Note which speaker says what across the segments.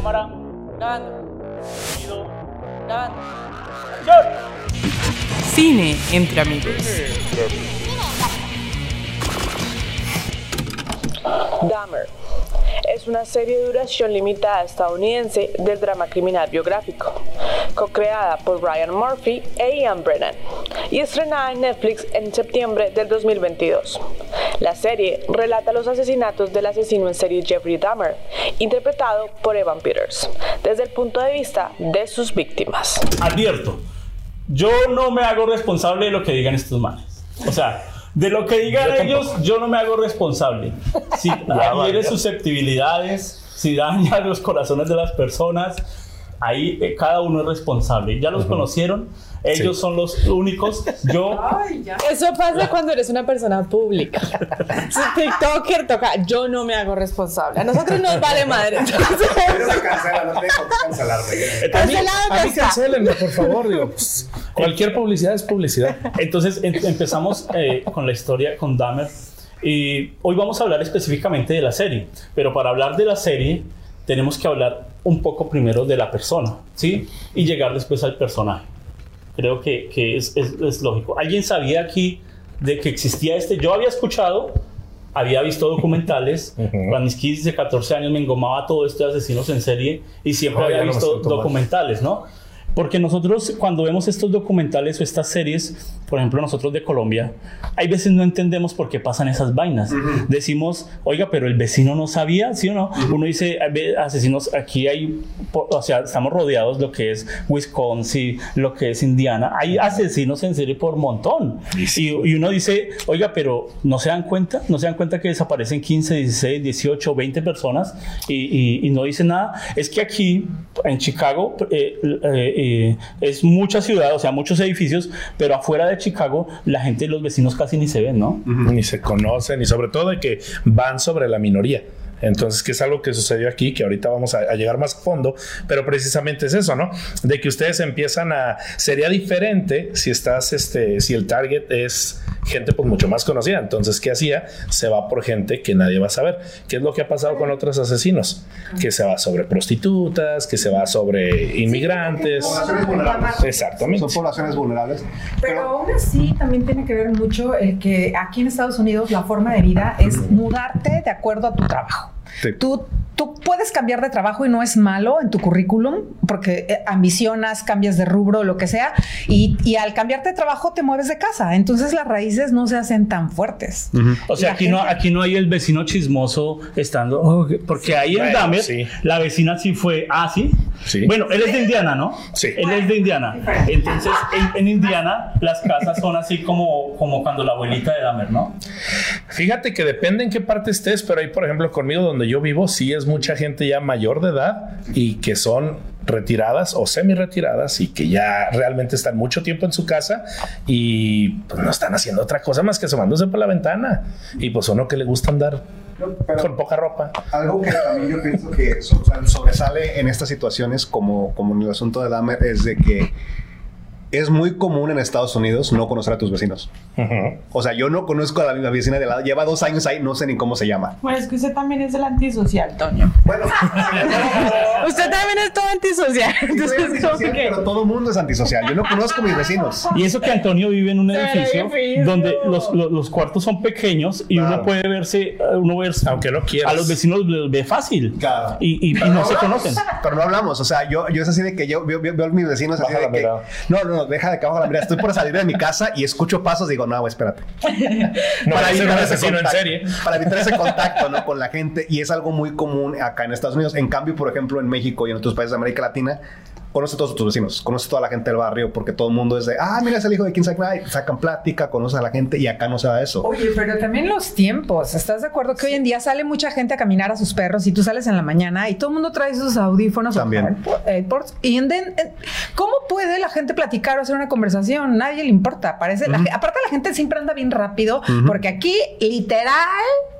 Speaker 1: Cámara. Grabando. Sonido. Grabando. ¡Acción!
Speaker 2: Cine entre amigos.
Speaker 3: Dahmer es una serie de duración limitada estadounidense del drama criminal biográfico, co-creada por Ryan Murphy e Ian Brennan y estrenada en Netflix en septiembre del 2022. La serie relata los asesinatos del asesino en serie Jeffrey Dahmer, interpretado por Evan Peters, desde el punto de vista de sus víctimas.
Speaker 4: Advierto, yo no me hago responsable de lo que digan estos manes. O sea, de lo que digan ellos, yo no me hago responsable. Si hiere susceptibilidades, si daña los corazones de las personas, ahí eh, cada uno es responsable. Ya los conocieron, ellos son los únicos. Yo,
Speaker 5: Eso pasa cuando eres una persona pública. Si TikToker toca, yo no me hago responsable. A nosotros nos vale madre. Entonces,
Speaker 6: Pero se cancela, no tengo que cancelarme.
Speaker 5: cancelado
Speaker 7: A mí cancelenme, por favor. Digo, pues, cualquier publicidad es publicidad.
Speaker 4: entonces em- empezamos eh, con la historia con Dahmer. Y hoy vamos a hablar específicamente de la serie. Pero para hablar de la serie, tenemos que hablar un poco primero de la persona, ¿sí? Y llegar después al personaje. Creo que, que es, es- es lógico. ¿Alguien sabía aquí de que existía este? Yo había escuchado, había visto documentales. Cuando mis 15, 14 años me engomaba todo esto de asesinos en serie y siempre
Speaker 7: Oh,
Speaker 4: había visto
Speaker 7: mal.
Speaker 4: documentales, ¿no? Porque nosotros cuando vemos estos documentales o estas series, por ejemplo nosotros de Colombia, hay veces no entendemos por qué pasan esas vainas. Decimos, oiga, pero el vecino no sabía, ¿sí o no? Uno dice, "Hay ve- asesinos, aquí hay, o sea, estamos rodeados lo que es Wisconsin, lo que es Indiana, hay asesinos en serie por montón. Y, y uno dice, oiga, pero ¿no se dan cuenta? ¿No se dan cuenta que desaparecen 15, 16, 18, 20 personas y, y- y no dicen nada? Es que aquí, en Chicago, eh, eh, eh, es mucha ciudad, o sea, muchos edificios, pero afuera de Chicago, la gente, los vecinos casi ni se ven, ¿no?
Speaker 7: Ni se conocen y sobre todo de que van sobre la minoría. Entonces, que es algo que sucedió aquí, que ahorita vamos a, a llegar más a fondo, pero precisamente es eso, ¿no? De que ustedes empiezan a... Sería diferente si estás, este, si el target es gente pues mucho más conocida. Entonces, ¿qué hacía? Se va por gente que nadie va a saber. ¿Qué es lo que ha pasado con otros asesinos? Que se va sobre prostitutas, que se va sobre inmigrantes.
Speaker 6: Poblaciones vulnerables.
Speaker 7: Exactamente.
Speaker 6: Son poblaciones vulnerables.
Speaker 8: Pero aún así también tiene que ver mucho el que aquí en Estados Unidos la forma de vida es mudarte de acuerdo a tu trabajo.
Speaker 7: Sí.
Speaker 8: Tú, tú puedes cambiar de trabajo y no es malo en tu currículum porque eh, ambicionas, cambias de rubro, lo que sea, y, y al cambiarte de trabajo te mueves de casa. Entonces las raíces no se hacen tan fuertes.
Speaker 4: O sea,
Speaker 8: La
Speaker 4: aquí no,
Speaker 8: gente-
Speaker 4: aquí no hay el vecino chismoso estando, "Oh, porque ahí en
Speaker 7: Bueno,
Speaker 4: Dahmer,
Speaker 7: sí.
Speaker 4: la vecina sí fue, ah, sí.
Speaker 7: Sí.
Speaker 4: Bueno, él es de Indiana, ¿no?
Speaker 7: Sí.
Speaker 4: Él es de Indiana. Entonces, en, en Indiana, las casas son así como, como cuando la abuelita de Dahmer, ¿no?
Speaker 7: Fíjate que depende en qué parte estés, pero ahí, por ejemplo, conmigo donde yo vivo, sí es mucha gente ya mayor de edad y que son retiradas o semi retiradas y que ya realmente están mucho tiempo en su casa y pues no están haciendo otra cosa más que asomándose por la ventana. Y pues uno que le gusta andar
Speaker 6: Pero
Speaker 7: con poca ropa.
Speaker 6: algo que también yo pienso que sobresale en estas situaciones, como, como en el asunto de Dahmer, es de que es muy común en Estados Unidos no conocer a tus vecinos. O sea, yo no conozco a la, la vecina de al lado. Lleva dos años ahí, no sé ni cómo se llama.
Speaker 5: Pues que usted también es el antisocial, Toño.
Speaker 6: Bueno,
Speaker 5: Usted también es todo antisocial. Entonces, como
Speaker 6: antisocial,
Speaker 5: que.
Speaker 6: pero todo el mundo es antisocial. Yo no conozco a mis vecinos.
Speaker 4: Y eso que Antonio vive en un edificio donde los, los, los cuartos son pequeños y
Speaker 6: Claro.
Speaker 4: uno puede verse, eh, uno verse,
Speaker 7: Aunque no quieras.
Speaker 4: a los vecinos los ve fácil.
Speaker 6: Claro.
Speaker 4: Y, y- y no se conocen.
Speaker 6: Pero no hablamos, o sea, yo, yo es así de que yo veo, veo- a mis vecinos así
Speaker 7: Baja
Speaker 6: de
Speaker 7: la
Speaker 6: que... No, no, no, deja de que bajo la mirada. Estoy por salir de mi casa y escucho pasos y digo, no, espérate.
Speaker 7: No va a ser un
Speaker 6: evitar ese
Speaker 7: asesino en
Speaker 6: contacto,
Speaker 7: serie.
Speaker 6: Para evitar ese contacto, ¿no? Con la gente. Y es algo muy común acá en Estados Unidos. En cambio, por ejemplo, en México y en otros países de América Latina, conoce a todos tus vecinos, conoce a toda la gente del barrio, porque todo el mundo es de, ah, mira, es el hijo de qué", y sacan plática, conoce a la gente y acá no se da eso.
Speaker 8: Oye, pero también los tiempos. ¿Estás de acuerdo que hoy en día sale mucha gente a caminar a sus perros y tú sales en la mañana y todo el mundo trae sus audífonos o
Speaker 6: También.
Speaker 8: AirPods? Y en den- en- ¿cómo puede la gente platicar o hacer una conversación? Nadie le importa. Parece la aparte la gente siempre anda bien rápido porque aquí literal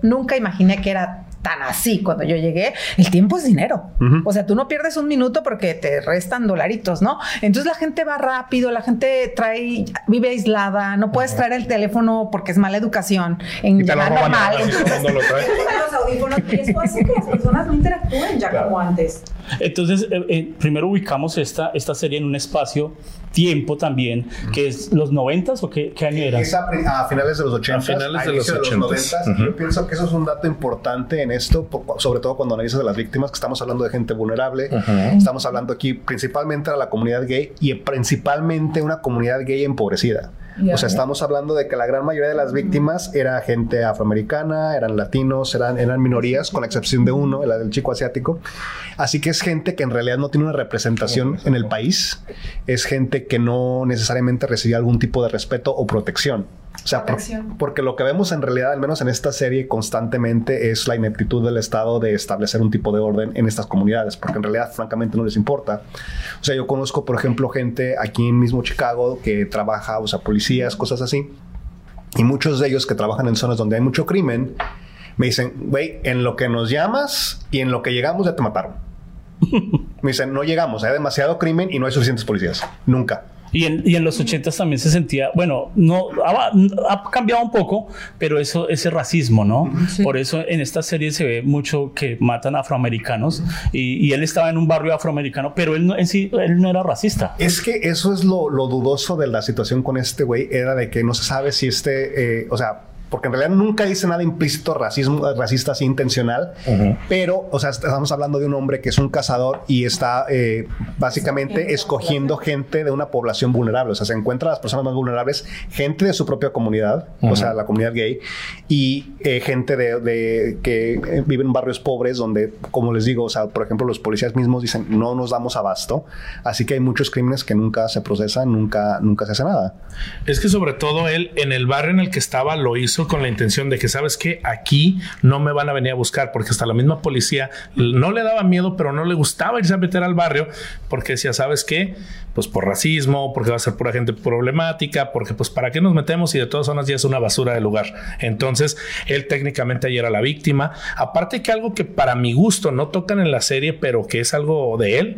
Speaker 8: nunca imaginé que era tan así cuando yo llegué, el tiempo es dinero. O sea, tú no pierdes un minuto porque te restan dolaritos, ¿no? Entonces la gente va rápido, la gente trae, vive aislada, no puedes traer el teléfono porque es mala educación. En
Speaker 7: Y te lo
Speaker 8: llamar
Speaker 7: roban
Speaker 8: normal.
Speaker 7: además, y todo el mundo lo trae.
Speaker 8: los audífonos y eso hace que las personas no interactúen ya como antes.
Speaker 4: Entonces, eh, eh, primero ubicamos esta, esta serie en un espacio, tiempo también, que es los noventas o qué, qué año era.
Speaker 6: Es a, a finales de los 80.
Speaker 7: A finales de los 80s. Ujú.
Speaker 6: Yo pienso que eso es un dato importante en esto, por- sobre todo cuando analizas de las víctimas, que estamos hablando de gente vulnerable. Estamos hablando aquí principalmente de la comunidad gay y principalmente una comunidad gay empobrecida. O sea, estamos hablando de que la gran mayoría de las víctimas era gente afroamericana, eran latinos, eran, eran minorías, con la excepción de uno, la del chico asiático. Así que es gente que en realidad no tiene una representación en el país. Es gente que no necesariamente recibía algún tipo de respeto o protección. O sea, por- porque lo que vemos en realidad, al menos en esta serie, constantemente es la ineptitud del Estado de establecer un tipo de orden en estas comunidades, porque en realidad, francamente, no les importa. O sea, yo conozco, por ejemplo, gente aquí en mismo Chicago que trabaja, o sea, policías, cosas así, y muchos de ellos que trabajan en zonas donde hay mucho crimen, me dicen, güey, en lo que nos llamas y en lo que llegamos ya te mataron. me dicen, no llegamos, hay demasiado crimen y no hay suficientes policías. Nunca.
Speaker 4: Y en, y en los ochentas también se sentía, bueno, no ha, ha cambiado un poco, pero eso ese racismo, ¿no? Por eso en esta serie se ve mucho que matan afroamericanos y, y él estaba en un barrio afroamericano, pero él no, en sí, él no era racista.
Speaker 6: Es que eso es lo, lo dudoso de la situación con este güey, era de que no se sabe si este, eh, o sea, porque en realidad nunca dice nada implícito racismo, racista así intencional, pero, o sea, estamos hablando de un hombre que es un cazador y está eh, básicamente escogiendo gente de una población vulnerable, o sea, se encuentra a las personas más vulnerables, gente de su propia comunidad, o sea, la comunidad gay, y eh, gente de, de- que eh, vive en barrios pobres donde, como les digo, o sea, por ejemplo, los policías mismos dicen, no nos damos abasto, así que hay muchos crímenes que nunca se procesan, nunca, nunca se hace nada.
Speaker 7: Es que sobre todo él en el barrio en el que estaba lo hizo con la intención de que sabes que aquí no me van a venir a buscar porque hasta la misma policía no le daba miedo pero no le gustaba irse a meter al barrio porque decía sabes qué pues por racismo porque va a ser pura gente problemática porque pues para qué nos metemos y de todas zonas ya es una basura de lugar. Entonces él técnicamente ahí era la víctima. Aparte que algo que para mi gusto no tocan en la serie pero que es algo de él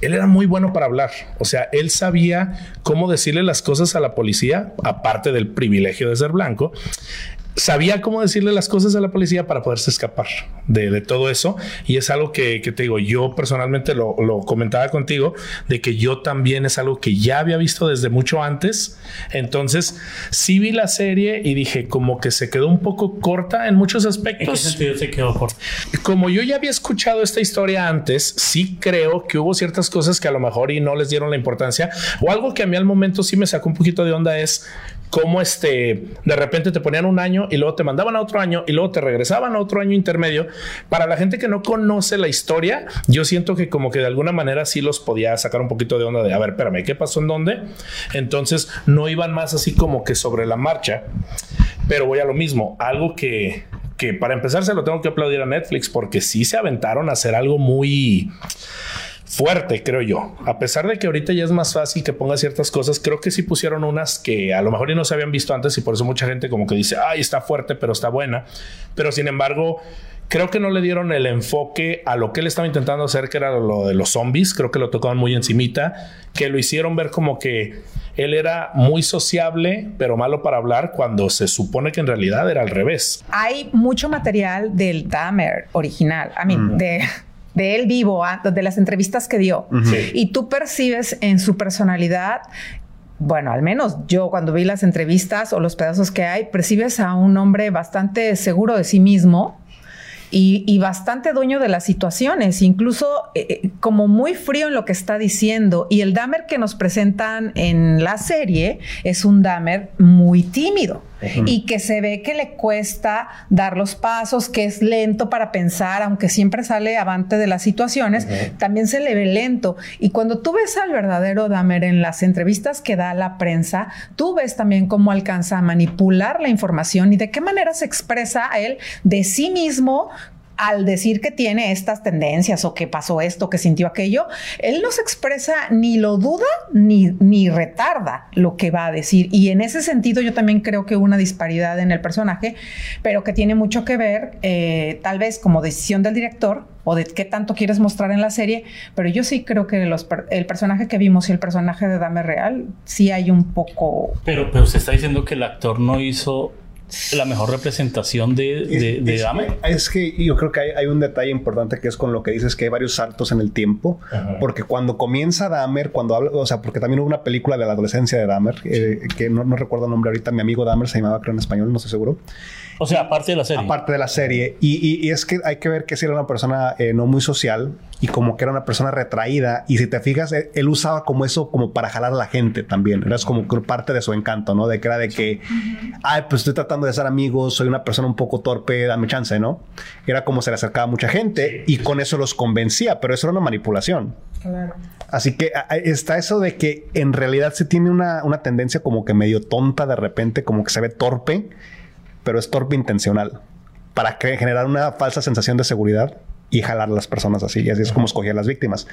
Speaker 7: él era muy bueno para hablar. O sea él sabía cómo decirle las cosas a la policía aparte del privilegio de ser blanco sabía cómo decirle las cosas a la policía para poderse escapar de, de todo eso. Y es algo que, que te digo, yo personalmente lo, lo comentaba contigo, de que yo también es algo que ya había visto desde mucho antes. Entonces, sí vi la serie y dije, como que se quedó un poco corta en muchos
Speaker 4: ¿En qué
Speaker 7: aspectos.
Speaker 4: sentido se quedó corto?
Speaker 7: Como yo ya había escuchado esta historia antes, sí creo que hubo ciertas cosas que a lo mejor y no les dieron la importancia o algo que a mí al momento sí me sacó un poquito de onda es cómo este de repente te ponían un año y luego te mandaban a otro año y luego te regresaban a otro año intermedio. Para la gente que no conoce la historia, yo siento que como que de alguna manera sí los podía sacar un poquito de onda de a ver, espérame, ¿qué pasó en dónde? Entonces no iban más así como que sobre la marcha. Pero voy a lo mismo, algo que, que para empezar se lo tengo que aplaudir a Netflix porque sí se aventaron a hacer algo muy fuerte, creo yo. A pesar de que ahorita ya es más fácil que ponga ciertas cosas, creo que sí pusieron unas que a lo mejor no se habían visto antes y por eso mucha gente como que dice, ay, está fuerte, pero está buena. Pero sin embargo, creo que no le dieron el enfoque a lo que él estaba intentando hacer, que era lo de los zombies. Creo que lo tocaban muy encimita, que lo hicieron ver como que él era muy sociable, pero malo para hablar, cuando se supone que en realidad era al revés.
Speaker 8: Hay mucho material del Dahmer original, a mí, de, de él vivo, ah, de las entrevistas que dio.
Speaker 7: Sí.
Speaker 8: Y tú percibes en su personalidad, bueno, al menos yo cuando vi las entrevistas o los pedazos que hay, percibes a un hombre bastante seguro de sí mismo. Y, y bastante dueño de las situaciones, incluso eh, eh, como muy frío en lo que está diciendo. Y el Dahmer que nos presentan en la serie es un Dahmer muy tímido y que se ve que le cuesta dar los pasos, que es lento para pensar, aunque siempre sale avante de las situaciones, también se le ve lento. Y cuando tú ves al verdadero Dahmer en las entrevistas que da a la prensa, tú ves también cómo alcanza a manipular la información y de qué manera se expresa a él de sí mismo al decir que tiene estas tendencias o que pasó esto, que sintió aquello, él no se expresa ni lo duda ni, ni retarda lo que va a decir. Y en ese sentido yo también creo que una disparidad en el personaje, pero que tiene mucho que ver eh, tal vez como decisión del director o de qué tanto quieres mostrar en la serie, pero yo sí creo que el personaje que vimos y el personaje de Dame Real sí hay un poco...
Speaker 4: Pero, pero está diciendo que el actor no hizo la mejor representación de, de, de
Speaker 6: es, que, es que yo creo que hay, hay un detalle importante que es con lo que dices que hay varios saltos en el tiempo, porque cuando comienza Dahmer, cuando habla, o sea, porque también hubo una película de la adolescencia de Dahmer, eh, que no, no recuerdo el nombre ahorita, mi amigo Dahmer se llamaba, creo en español, no estoy seguro.
Speaker 4: O sea, aparte de la serie.
Speaker 6: Aparte de la serie. Y, y- y es que hay que ver que si era una persona eh, no muy social y como que era una persona retraída. Y si te fijas, él, él usaba como eso como para jalar a la gente también. Era como parte de su encanto, ¿no? De que era de que, ay, pues estoy tratando de ser amigos, soy una persona un poco torpe, dame chance, ¿no? Era como se le acercaba a mucha gente y con eso los convencía, pero eso era una manipulación. Así que a- está eso de que en realidad se tiene una, una tendencia como que medio tonta de repente, como que se ve torpe, pero es torpe intencional para generar una falsa sensación de seguridad y jalar a las personas así. Y así es como escogía a las víctimas.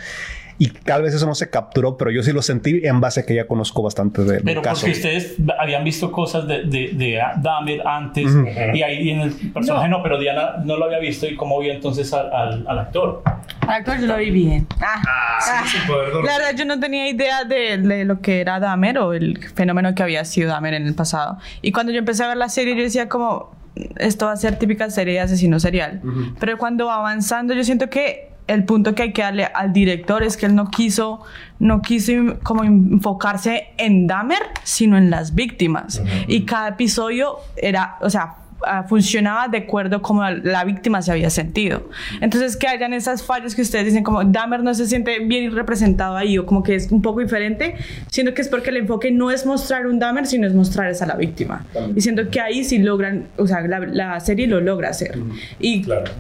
Speaker 6: Y tal vez eso no se capturó, pero yo sí lo sentí en base a que ya conozco bastante de-
Speaker 4: Pero
Speaker 6: caso.
Speaker 4: porque ustedes habían visto cosas de, de, de Dahmer antes y ahí en el personaje no. pero Diana no lo había visto y cómo vio entonces al, al- al actor.
Speaker 5: Al actor yo lo vi bien. Ah,
Speaker 7: Ah, sí, poder dormir.
Speaker 5: La verdad, yo no tenía idea de, de lo que era Dahmer o el fenómeno que había sido Dahmer en el pasado. Y cuando yo empecé a ver la serie, yo decía como, esto va a ser típica serie de asesino serial. Pero cuando va avanzando, yo siento que el punto que hay que darle al director es que él no quiso, no quiso como enfocarse en Dahmer, sino en las víctimas. Y cada episodio era, o sea, funcionaba de acuerdo como la víctima se había sentido. Entonces, que hayan esas fallas que ustedes dicen como Dahmer no se siente bien representado ahí o como que es un poco diferente, siento que es porque el enfoque no es mostrar un Dahmer, sino es mostrar a la víctima. Y siento que ahí sí logran, o sea, la, la serie lo logra hacer. Y
Speaker 7: Claro.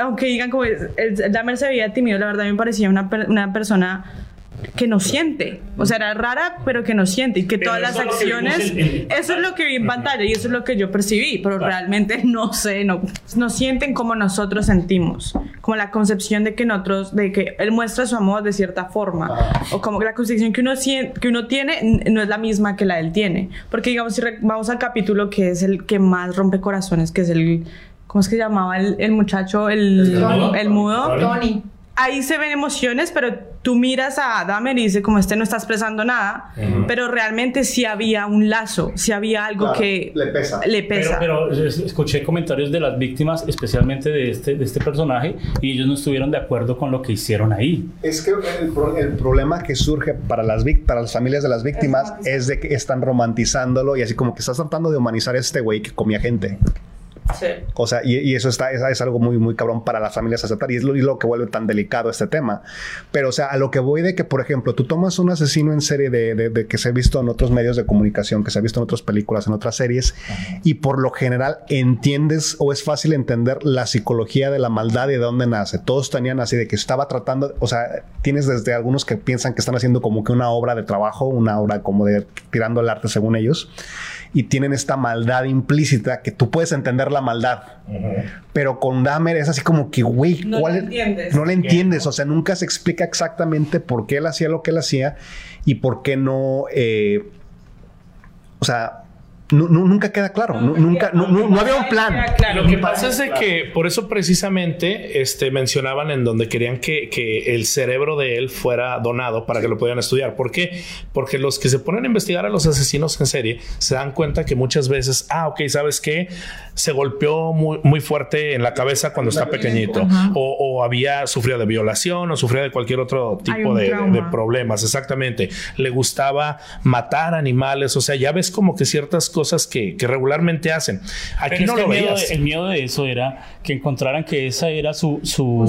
Speaker 5: aunque digan como el, el Dahmer se veía tímido, la verdad me parecía una, per- una persona que no siente. O sea, era rara, pero que no siente. Y que
Speaker 4: Pero
Speaker 5: todas las acciones...
Speaker 4: en- en-
Speaker 5: Eso es lo que vi en pantalla y eso es lo que yo percibí, pero realmente no sé, no, no sienten como nosotros sentimos, como la concepción de que nosotros, de que él muestra su amor de cierta forma, o como que la concepción que uno, sien- que uno tiene no es la misma que la él tiene. Porque digamos, si vamos al capítulo que es el que más rompe corazones, que es el, ¿cómo es que llamaba el, el muchacho? El,
Speaker 7: Tony.
Speaker 5: el mudo.
Speaker 8: Tony.
Speaker 5: Ahí se ven emociones, pero tú miras a Dahmer y dices como este no está expresando nada, pero realmente sí había un lazo, sí había algo
Speaker 6: Claro,
Speaker 5: que
Speaker 6: le pesa.
Speaker 5: le
Speaker 4: Pero,
Speaker 5: pesa.
Speaker 4: pero es- escuché comentarios de las víctimas, especialmente de este, de este personaje, y ellos no estuvieron de acuerdo con lo que hicieron ahí.
Speaker 6: Es que el, pro- el problema que surge para las, para las familias de las víctimas es de que están romantizándolo y así como que estás tratando de humanizar a este güey que comía gente.
Speaker 5: Sí.
Speaker 6: O sea, y, y eso está, es, es algo muy, muy cabrón para las familias aceptar y es lo, y lo que vuelve tan delicado este tema. Pero, o sea, a lo que voy de que, por ejemplo, tú tomas un asesino en serie de, de- de que se ha visto en otros medios de comunicación, que se ha visto en otras películas, en otras series, y por lo general entiendes o es fácil entender la psicología de la maldad y de dónde nace. Todos tenían así de que estaba tratando, o sea, tienes desde algunos que piensan que están haciendo como que una obra de trabajo, una obra como de tirando el arte según ellos y tienen esta maldad implícita que tú puedes entender la maldad. Pero con Dahmer es así como que, güey,
Speaker 5: No
Speaker 6: ¿cuál
Speaker 5: la
Speaker 6: es-
Speaker 5: entiendes.
Speaker 6: No la entiendes. O sea, nunca se explica exactamente por qué él hacía lo que él hacía y por qué no. eh, o sea, nu- nu- nunca queda claro. Nu- nunca, nu- nu- no había un plan.
Speaker 7: Lo que pasa es de que por eso precisamente este, mencionaban en donde querían que, que el cerebro de él fuera donado para que lo pudieran estudiar. ¿Por qué? Porque los que se ponen a investigar a los asesinos en serie se dan cuenta que muchas veces, ah, ok, ¿sabes qué? Se golpeó muy, muy fuerte en la cabeza cuando está pequeñito o, o había sufrido de violación o sufría de cualquier otro tipo de, de problemas. Exactamente. Le gustaba matar animales. O sea, ya ves como que ciertas cosas que, que regularmente hacen. Aquí
Speaker 4: Pero
Speaker 7: no lo
Speaker 4: el, miedo
Speaker 7: veías.
Speaker 4: de, el miedo de eso era que encontraran que esa era su, su,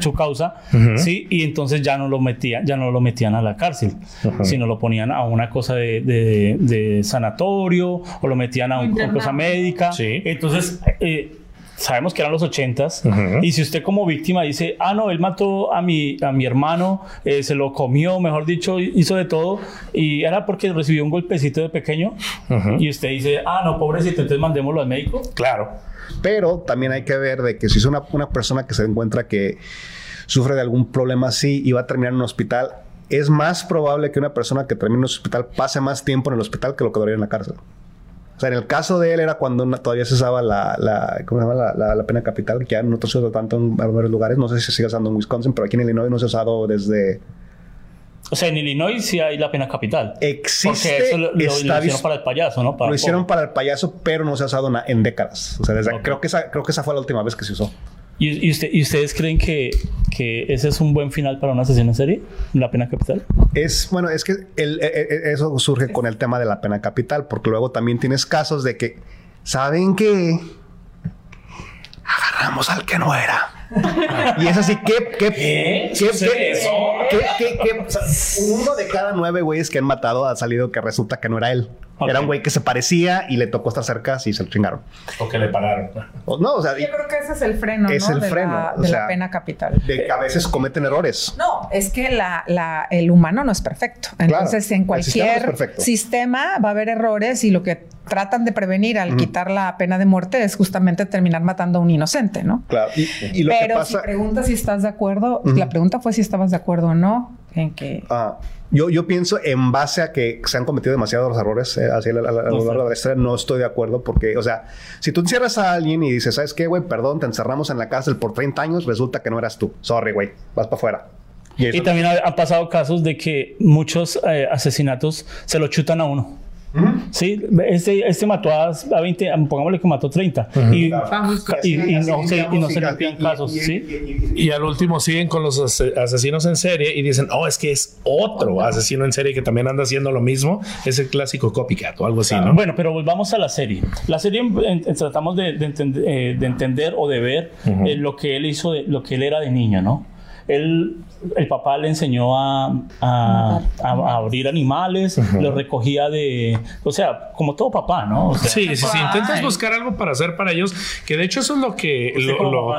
Speaker 4: su, causa, ¿sí? Y entonces ya no lo metían, ya no lo metían a la cárcel, sino lo ponían a una cosa de, de- de sanatorio o lo metían a un- una cosa médica.
Speaker 7: Sí.
Speaker 4: Entonces, eh, sabemos que eran los ochentas, y si usted como víctima dice, ah, no, él mató a mi, a mi hermano, eh, se lo comió, mejor dicho, hizo de todo, y era porque recibió un golpecito de pequeño, y usted dice, ah, no, pobrecito, entonces mandémoslo al médico.
Speaker 7: Claro.
Speaker 6: Pero también hay que ver de que si es una, una persona que se encuentra que sufre de algún problema así y va a terminar en un hospital, es más probable que una persona que termine en un hospital pase más tiempo en el hospital que lo que duraría en la cárcel. O sea, en el caso de él era cuando una- todavía se usaba la, la, ¿cómo se llama? La, la- la pena capital, que ya no se usa tanto en varios lugares. No sé si se sigue usando en Wisconsin, pero aquí en Illinois no se ha usado desde...
Speaker 4: O sea, en Illinois sí hay la pena capital.
Speaker 6: Existe,
Speaker 4: Porque eso lo, lo- lo
Speaker 6: está
Speaker 4: hicieron para el payaso, ¿no? Para
Speaker 6: lo hicieron para el payaso, pero no se ha usado en décadas. O sea, desde-
Speaker 4: Ok.
Speaker 6: creo, que esa, creo que esa fue la última vez que se usó.
Speaker 4: ¿Y, y usted- y ustedes creen que, que ese es un buen final para una sesión en serie? ¿La pena capital?
Speaker 6: Es bueno, es que el- e- e- eso surge con el tema de la pena capital, porque luego también tienes casos de que, ¿saben qué? Agarramos al que no era. y es así, ¿qué? ¿Qué? ¿Qué?
Speaker 7: ¿Sucede
Speaker 6: qué-
Speaker 7: eso?
Speaker 6: qué- qué- qué? O sea, uno de cada nueve güeyes que han matado ha salido que resulta que no era él. Era un güey que se parecía y le tocó estar cerca y se lo chingaron.
Speaker 7: O que le pagaron.
Speaker 6: O no, o sea,
Speaker 8: Yo creo que ese es el freno,
Speaker 6: Es
Speaker 8: ¿no?
Speaker 6: el
Speaker 8: de
Speaker 6: freno,
Speaker 8: la,
Speaker 6: o sea,
Speaker 8: la pena capital.
Speaker 6: de que a veces cometen errores.
Speaker 8: No, es que la, la- el humano no es perfecto. Entonces, en
Speaker 6: sistema no
Speaker 8: cualquier sistema va a haber errores y lo que tratan de prevenir al quitar la pena de muerte es justamente terminar matando a un inocente, ¿no?
Speaker 6: Claro. Y, y lo
Speaker 8: Pero
Speaker 6: que pasa.
Speaker 8: si preguntas si estás de acuerdo, la pregunta fue si estabas de acuerdo o no en que
Speaker 6: Ah, yo, yo pienso en base a que se han cometido demasiados errores eh, así a, la- a la- a lo largo de la historia, no estoy de acuerdo porque, o sea, si tú encierras a alguien y dices, ¿sabes qué, güey? Perdón, te encerramos en la cárcel por 30 años, resulta que no eras tú. Sorry, güey, vas para afuera. Y
Speaker 4: Y también ha- han pasado casos de que muchos eh, asesinatos se lo chutan a uno. Sí, este, este mató a, a 20, pongámosle que mató 30. y, y, y no se, y no se limpian casos, ¿sí?
Speaker 7: Y al último siguen con los ase- asesinos en serie y dicen, oh, es que es otro asesino en serie que también anda haciendo lo mismo. Es el clásico copycat o algo así, ¿no?
Speaker 4: Bueno, pero volvamos a la serie. La serie en- en- tratamos de, de entender, eh, de entender o de ver eh, lo que él hizo, de, lo que él era de niño, ¿no? Él, el papá le enseñó a, a- a- a abrir animales, los recogía de, o sea, como todo papá, ¿no? O sea,
Speaker 7: Sí, sí, sí. Intentas buscar algo para hacer para ellos, que de hecho eso es lo que lo- lo-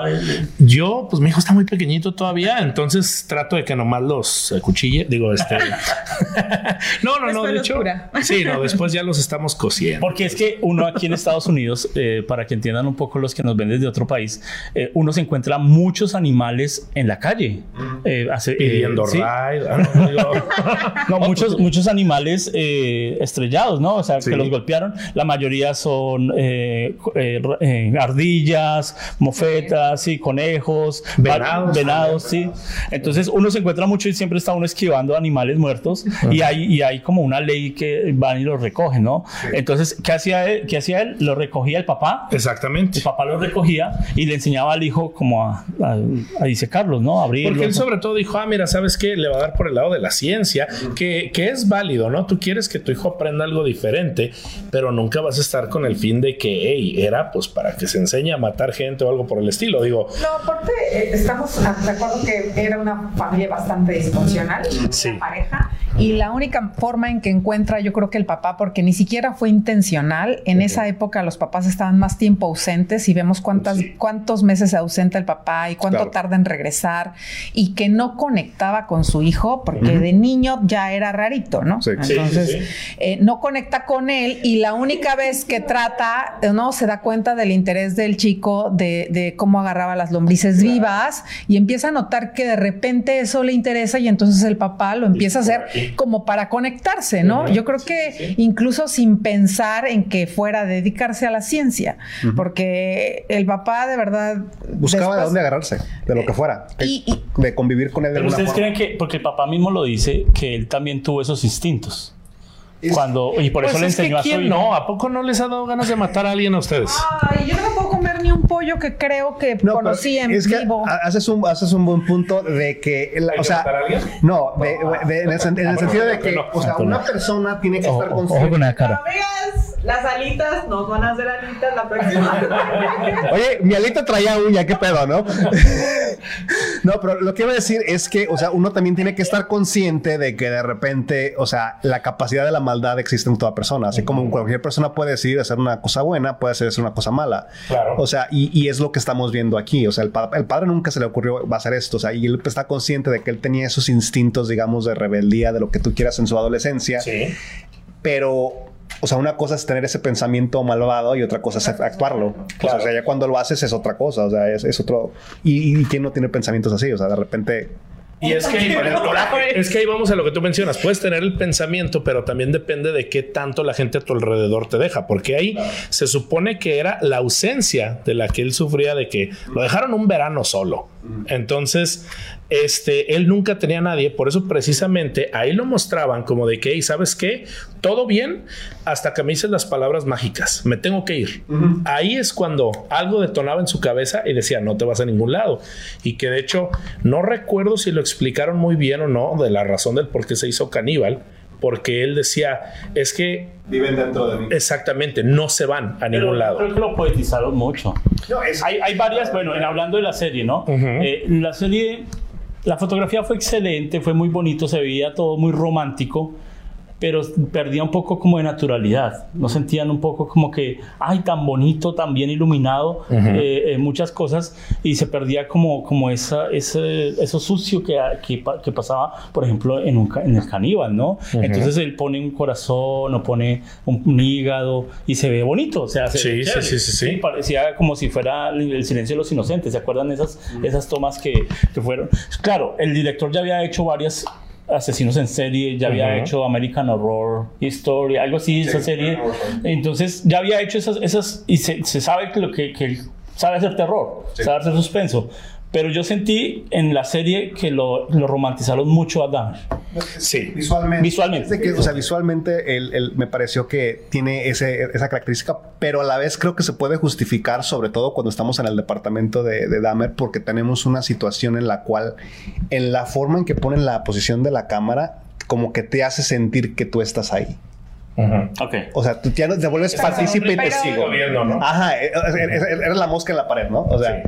Speaker 7: yo, pues mi hijo está muy pequeñito todavía, entonces trato de que nomás los eh, cuchille, digo, este. no, no, no, de hecho. Sí, no, después ya los estamos cosiendo.
Speaker 4: Porque es que uno aquí en Estados Unidos, eh, para que entiendan un poco los que nos ven desde otro país, eh, uno se encuentra muchos animales en la calle. Eh, hace- eh,
Speaker 7: Pidiendo
Speaker 4: sí.
Speaker 7: ride. ah, no, digo,
Speaker 4: No, muchos, muchos animales eh, estrellados, ¿no? O sea,
Speaker 6: Sí.
Speaker 4: que los golpearon. La mayoría son eh, eh, eh, ardillas, mofetas, sí, conejos,
Speaker 7: Venados.
Speaker 4: va- venados, sí. Entonces uno se encuentra mucho y siempre está uno esquivando animales muertos y hay, y hay como una ley que van y los recogen, ¿no? Entonces, ¿qué hacía él? ¿Qué hacía él? Lo recogía el papá.
Speaker 7: Exactamente.
Speaker 4: El papá lo recogía y le enseñaba al hijo como a, a, a dice Carlos, ¿no? A abrirlo.
Speaker 7: Porque él sobre todo dijo, ah, mira, ¿sabes qué? Le va a dar por el lado de la ciencia, que, que es válido, ¿no? Tú quieres que tu hijo aprenda algo diferente, pero nunca vas a estar con el fin de que, hey, era pues para que se enseñe a matar gente o algo por el estilo. Digo,
Speaker 8: No, aparte, eh, estamos de acuerdo que era una familia bastante disfuncional,
Speaker 7: Sí.
Speaker 8: una pareja, y la única forma en que encuentra, yo creo que el papá, porque ni siquiera fue intencional, en esa época los papás estaban más tiempo ausentes y vemos cuántas, cuántos meses se ausenta el papá y cuánto
Speaker 6: Claro.
Speaker 8: tarda en regresar, y que no conectaba con su hijo, porque de niño ya era rarito, ¿no?
Speaker 6: Sí.
Speaker 8: Entonces,
Speaker 7: sí,
Speaker 8: eh, no conecta con él y la única vez que trata, no se da cuenta del interés del chico de, de cómo agarraba las lombrices vivas y empieza a notar que de repente eso le interesa y entonces el papá lo empieza a hacer como para conectarse, ¿no? Yo creo que incluso sin pensar en que fuera a dedicarse a la ciencia, porque el papá de verdad
Speaker 6: Buscaba de dónde agarrarse, de lo que fuera.
Speaker 8: Y- y-
Speaker 6: de convivir con él de
Speaker 4: Pero ustedes
Speaker 6: forma.
Speaker 4: creen que, porque el papá mismo lo dice, que él también tuvo esos instintos. Cuando, y por
Speaker 7: pues
Speaker 4: eso le
Speaker 7: que
Speaker 4: enseñó a su
Speaker 7: ¿quién
Speaker 4: hijo.
Speaker 7: no? ¿A poco no les ha dado ganas de matar a alguien a ustedes?
Speaker 8: Ay, yo no me puedo comer ni un pollo que creo que
Speaker 6: No,
Speaker 8: conocí en
Speaker 6: es que
Speaker 8: vivo.
Speaker 6: ha- haces un, haces un buen punto de que, el- o sea,
Speaker 7: matar a alguien?
Speaker 6: no, de- de- en el, sen- en el sentido de que,
Speaker 7: no.
Speaker 6: o sea, una persona tiene que
Speaker 4: Ojo,
Speaker 6: estar
Speaker 4: ojo
Speaker 6: consciente.
Speaker 4: con la cara.
Speaker 5: Amigas, las alitas nos van a hacer alitas la próxima.
Speaker 6: Oye, mi alita traía uña, qué pedo, ¿no? No, pero lo que iba a decir es que, o sea, uno también tiene que estar consciente de que de repente, o sea, la capacidad de la maldad existe en toda persona. Así como cualquier persona puede decidir hacer una cosa buena, puede hacer una cosa mala.
Speaker 7: Claro.
Speaker 6: O sea, y, y es lo que estamos viendo aquí. O sea, el, pa- el padre nunca se le ocurrió va a hacer esto. O sea, y él está consciente de que él tenía esos instintos, digamos, de rebeldía, de lo que tú quieras en su adolescencia.
Speaker 7: Sí.
Speaker 6: Pero, o sea, una cosa es tener ese pensamiento malvado y otra cosa es actuarlo.
Speaker 7: Claro.
Speaker 6: O sea, ya cuando lo haces es otra cosa. O sea, es, es otro. Y, y quién no tiene pensamientos así. O sea, de repente.
Speaker 7: Y es que, es que ahí vamos a lo que tú mencionas. Puedes tener el pensamiento, pero también depende de qué tanto la gente a tu alrededor te deja, porque ahí se supone que era la ausencia de la que él sufría de que lo dejaron un verano solo. Entonces, este, él nunca tenía a nadie, por eso precisamente ahí lo mostraban como de que, "Hey, ¿sabes qué? Todo bien hasta que me dices las palabras mágicas, me tengo que ir. Ahí es cuando algo detonaba en su cabeza y decía, no te vas a ningún lado. Y que de hecho, no recuerdo si lo explicaron muy bien o no de la razón del por qué se hizo caníbal, porque él decía, es que
Speaker 6: Viven dentro de mí.
Speaker 7: exactamente, no se van a
Speaker 4: Pero
Speaker 7: ningún lado.
Speaker 4: Creo que lo poetizaron mucho.
Speaker 6: No, es-
Speaker 4: Hay, hay varias, bueno, en, hablando de la serie, ¿no? Eh, la serie, la fotografía fue excelente, fue muy bonito, se veía todo muy romántico, pero perdía un poco como de naturalidad. No sentían un poco como que, ay, tan bonito, tan bien iluminado, eh, eh, muchas cosas, y se perdía como, como esa, ese, eso sucio que, que, que pasaba, por ejemplo, en, un, en el caníbal, ¿no? Entonces él pone un corazón o pone un, un hígado y se ve bonito, o sea, se
Speaker 7: Sí,
Speaker 4: ve
Speaker 7: sí, sí, sí, sí.
Speaker 4: parecía como si fuera el el silencio de los inocentes. ¿Se acuerdan esas, esas tomas que, que fueron? Claro, el director ya había hecho varias asesinos en serie, ya había
Speaker 7: Ujú.
Speaker 4: hecho American Horror Story, algo así, esa serie. Entonces ya había hecho esas, esas y se, se sabe que lo que, que él sabe hacer terror, sabe hacer suspenso. Pero yo sentí en la serie que lo, lo romantizaron mucho a Dahmer.
Speaker 7: Sí.
Speaker 6: Visualmente.
Speaker 4: Visualmente.
Speaker 6: Es de que, o sea, visualmente el, el- me pareció que tiene ese, esa característica, pero a la vez creo que se puede justificar, sobre todo cuando estamos en el departamento de, de Dahmer, porque tenemos una situación en la cual, en la forma en que ponen la posición de la cámara, como que te hace sentir que tú estás ahí.
Speaker 4: Ok.
Speaker 6: O sea, tú ya te vuelves partícipe y testigo. Ajá, eh, eres la mosca en la pared, ¿no? O sea,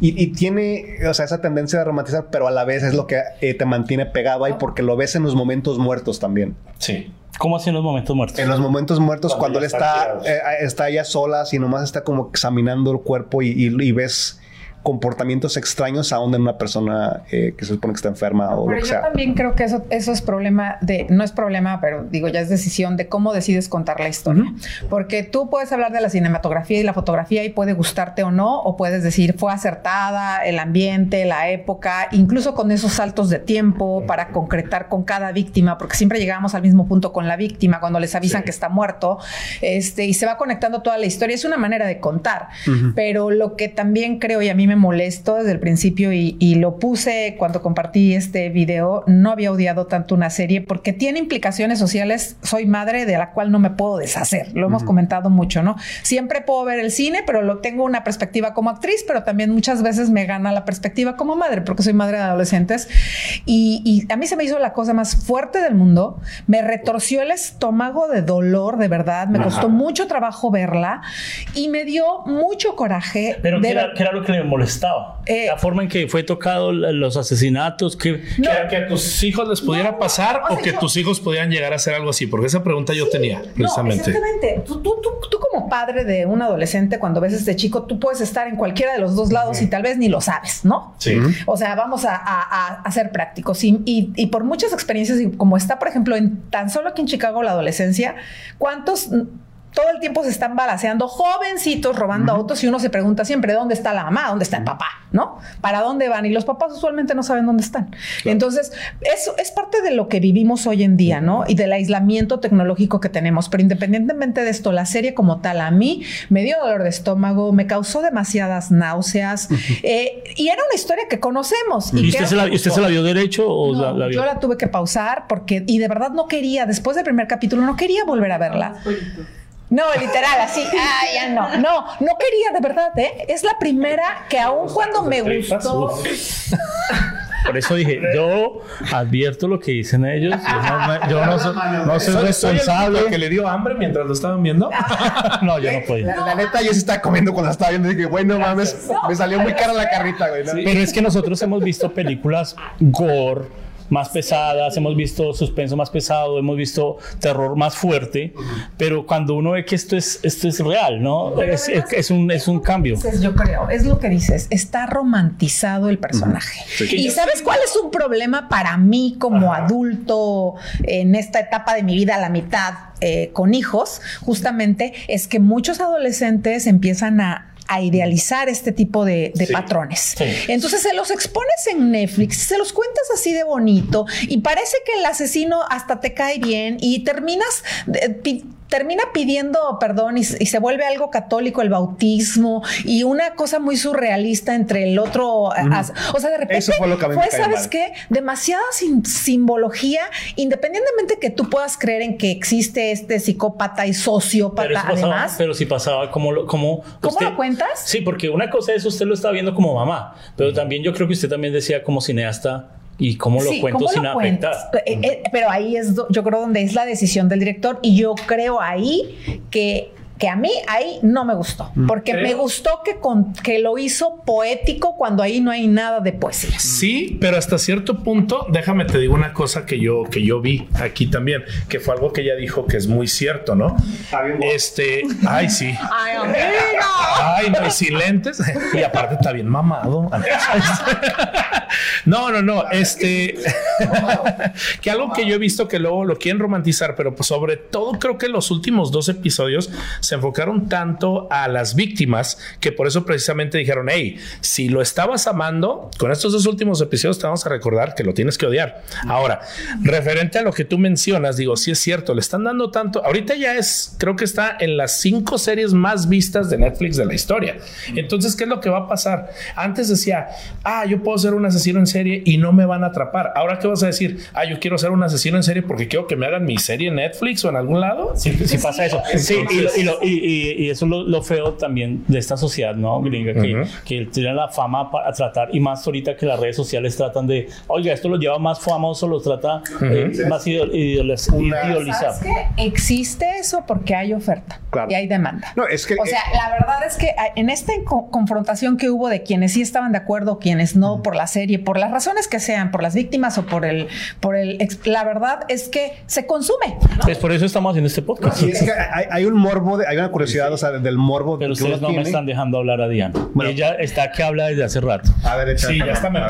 Speaker 6: y, y tiene, o sea, esa tendencia de romantizar, pero a la vez es lo que eh, te mantiene pegado ahí porque lo ves en los momentos muertos también.
Speaker 7: Sí.
Speaker 4: ¿Cómo hacían los momentos muertos?
Speaker 6: En los momentos muertos,
Speaker 7: Cuando
Speaker 6: cuando, él
Speaker 7: ya
Speaker 6: está, eh, está ella sola, y nomás está como examinando el cuerpo y, y- y ves comportamientos extraños aún en una persona eh, que se supone que está enferma o
Speaker 8: Pero
Speaker 6: lo que
Speaker 8: yo
Speaker 6: sea.
Speaker 8: también creo que eso, eso es problema de, no es problema, pero digo, ya es decisión de cómo decides contar la historia. Porque tú puedes hablar de la cinematografía y la fotografía y puede gustarte o no, o puedes decir fue acertada, el ambiente, la época, incluso con esos saltos de tiempo para concretar con cada víctima, porque siempre llegamos al mismo punto con la víctima cuando les avisan que está muerto, este, y se va conectando toda la historia. Es una manera de contar, pero lo que también creo y a mí me molestó desde el principio y, y lo puse cuando compartí este video, no había odiado tanto una serie porque tiene implicaciones sociales. Soy madre de la cual no me puedo deshacer. Lo hemos comentado mucho, ¿no? Siempre puedo ver el cine, pero lo tengo una perspectiva como actriz, pero también muchas veces me gana la perspectiva como madre, porque soy madre de adolescentes. Y, y a mí se me hizo la cosa más fuerte del mundo. Me retorció el estómago de dolor, de verdad. Me costó mucho trabajo verla y me dio mucho coraje.
Speaker 4: Pero
Speaker 8: de
Speaker 4: ¿qué era, qué era lo que le molestaba?
Speaker 8: Eh,
Speaker 4: la forma en que fue tocado los asesinatos, que
Speaker 7: Que, que a tus hijos les pudiera
Speaker 8: No,
Speaker 7: pasar
Speaker 8: o
Speaker 7: o
Speaker 8: sea,
Speaker 7: que
Speaker 8: yo-
Speaker 7: tus hijos pudieran llegar a hacer algo así, porque esa pregunta yo tenía
Speaker 8: No,
Speaker 7: precisamente.
Speaker 8: exactamente. Tú, tú, tú, tú como padre de un adolescente, cuando ves a este chico, tú puedes estar en cualquiera de los dos lados y tal vez ni lo sabes, ¿no?
Speaker 7: Sí.
Speaker 8: O sea, vamos a, a- a- a ser prácticos. Y, y- y por muchas experiencias, y como está, por ejemplo, en tan solo aquí en Chicago la adolescencia, ¿cuántos todo el tiempo se están balaseando jovencitos robando autos y uno se pregunta siempre dónde está la mamá, dónde está el papá, ¿no? ¿Para dónde van? Y los papás usualmente no saben dónde están. Entonces, eso es parte de lo que vivimos hoy en día, ¿no? Y del aislamiento tecnológico que tenemos. Pero independientemente de esto, la serie como tal a mí me dio dolor de estómago, me causó demasiadas náuseas eh, y era una historia que conocemos.
Speaker 4: ¿Y usted, se la, usted se la vio derecho o
Speaker 8: no,
Speaker 4: la, la vio?
Speaker 8: yo la tuve que pausar porque, y de verdad no quería, después del primer capítulo, no quería volver a verla. No, literal, así, ah, ya no, no, no quería de verdad, ¿eh? Es la primera que aún cuando me
Speaker 7: tripas,
Speaker 8: gustó,
Speaker 7: uf.
Speaker 4: Por eso dije, yo advierto lo que dicen ellos. Yo no, yo no soy, no soy
Speaker 7: ¿Soy- soy el
Speaker 4: responsable.
Speaker 7: único que le dio hambre mientras lo estaban viendo?
Speaker 4: No, yo no podía.
Speaker 6: La, la neta, yo sí estaba comiendo cuando la estaba viendo y dije, güey, no mames, me salió muy cara la carrita, güey. ¿no?
Speaker 4: Pero es que nosotros hemos visto películas gore más pesadas, hemos visto suspenso más pesado, hemos visto terror más fuerte, pero cuando uno ve que esto es, esto es real, ¿no? Es, es- es un, es un cambio.
Speaker 8: Dices, yo creo, es lo que dices, está romantizado el personaje. Y sabes cuál es un problema para mí como adulto en esta etapa de mi vida, a la mitad, eh, con hijos, justamente es que muchos adolescentes empiezan a a idealizar este tipo de, de patrones.
Speaker 4: Sí.
Speaker 8: Entonces se los expones en Netflix, se los cuentas así de bonito y parece que el asesino hasta te cae bien y terminas eh, pi- termina pidiendo perdón y, y se vuelve algo católico el bautismo y una cosa muy surrealista entre el otro eh, as- o sea de repente
Speaker 6: Eso fue lo que
Speaker 8: sabes
Speaker 6: mal.
Speaker 8: qué demasiada sim- simbología independientemente que tú puedas creer en que existe este psicópata y sociópata
Speaker 4: Pero, pasaba,
Speaker 8: además
Speaker 4: pero si pasaba, ¿cómo lo, cómo,
Speaker 8: ¿Cómo lo cuentas?
Speaker 4: Sí, porque una cosa es usted lo está viendo como mamá, pero también yo creo que usted también decía como cineasta y cómo lo
Speaker 8: Sí,
Speaker 4: cuento
Speaker 8: ¿cómo
Speaker 4: sin
Speaker 8: lo
Speaker 4: afectar.
Speaker 8: Eh, eh, pero ahí es, yo creo, donde es la decisión del director y yo creo ahí que que a mí ahí no me gustó, porque me gustó que, con, que lo hizo poético cuando ahí no hay nada de poesía.
Speaker 7: Sí, pero hasta cierto punto, déjame te digo una cosa que yo que yo vi aquí también, que fue algo que ella dijo que es muy cierto, ¿no? Este, ay sí.
Speaker 8: Ay, amiga.
Speaker 7: Ay, no, y sin lentes. Y aparte está bien mamado. No, no, no. Este. que algo que yo he visto que luego lo quieren romantizar, pero pues sobre todo creo que los últimos dos episodios se enfocaron tanto a las víctimas que por eso precisamente dijeron: Hey, si lo estabas amando, con estos dos últimos episodios te vamos a recordar que lo tienes que odiar. Ahora, referente a lo que tú mencionas, digo, sí es cierto, le están dando tanto. Ahorita ya es, creo que está en las cinco series más vistas de Netflix de la historia. Entonces, ¿qué es lo que va a pasar? Antes decía, ah, yo puedo ser un asesino en serie y no me van a atrapar. Ahora, ¿qué vas a decir? Ah, yo quiero ser un asesino en serie porque quiero que me hagan mi serie en Netflix o en algún lado.
Speaker 4: Sí, sí pasa eso. Sí, y, lo- y lo- y- y- y eso es lo, lo feo también de esta sociedad, ¿no? Gringa, que, que tiene la fama para tratar, y más ahorita que las redes sociales tratan de, oiga, esto lo lleva más famoso, lo trata eh, más idol- idoliz- idolizar.
Speaker 8: ¿Sabes qué? Existe eso porque hay oferta
Speaker 6: Claro.
Speaker 8: y hay demanda.
Speaker 6: No, es que-
Speaker 8: O sea, la verdad es que ah, en esta co- confrontación que hubo de quienes sí estaban de acuerdo, quienes no, por la serie, por las razones que sean, por las víctimas o por el, por el, ex- la verdad es que se consume.
Speaker 4: Pues por eso estamos haciendo este podcast.
Speaker 6: Y es que hay, hay un morbo, de- hay una curiosidad, o sea, del morbo
Speaker 4: Pero
Speaker 6: que
Speaker 4: ustedes no me están dejando hablar a Diana.
Speaker 6: Bueno.
Speaker 4: Ella está que habla desde hace rato.
Speaker 6: A ver, échale.
Speaker 7: Sí, ya está me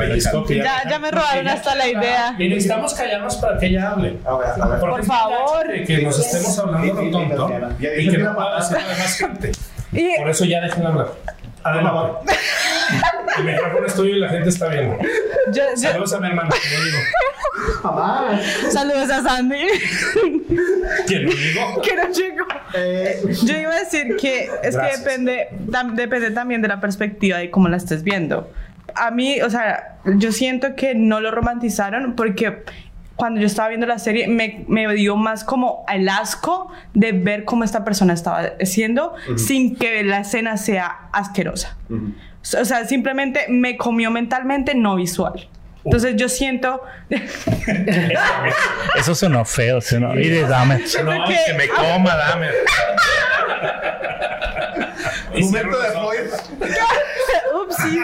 Speaker 7: que
Speaker 5: Ya, ya me robaron hasta la idea.
Speaker 7: Y necesitamos callarnos para que ella hable.
Speaker 6: A ver, a ver.
Speaker 5: Por favor.
Speaker 7: Que nos estemos hablando lo tonto y que no pueda la más gente.
Speaker 5: Y
Speaker 7: Por eso ya dejen hablar. Adelante. El micrófono es tuyo y la gente está viendo.
Speaker 5: yo- yo-
Speaker 7: Saludos a mi hermana. que no digo.
Speaker 5: saludos a Sandy.
Speaker 7: ¿Quién lo digo?
Speaker 5: que no llegó. Yo iba a decir que es
Speaker 7: Gracias.
Speaker 5: que depende, tam- depende también de la perspectiva y cómo la estés viendo. A mí, o sea, yo siento que no lo romantizaron porque cuando yo estaba viendo la serie me, me dio más como el asco de ver cómo esta persona estaba haciendo sin que la escena sea asquerosa. O sea, simplemente me comió mentalmente, no visual. Entonces yo siento...
Speaker 4: Eso sonó feo, sonó. Y de dame.
Speaker 7: No, que me coma, dame.
Speaker 6: Momento de Floyd.
Speaker 5: Upsi.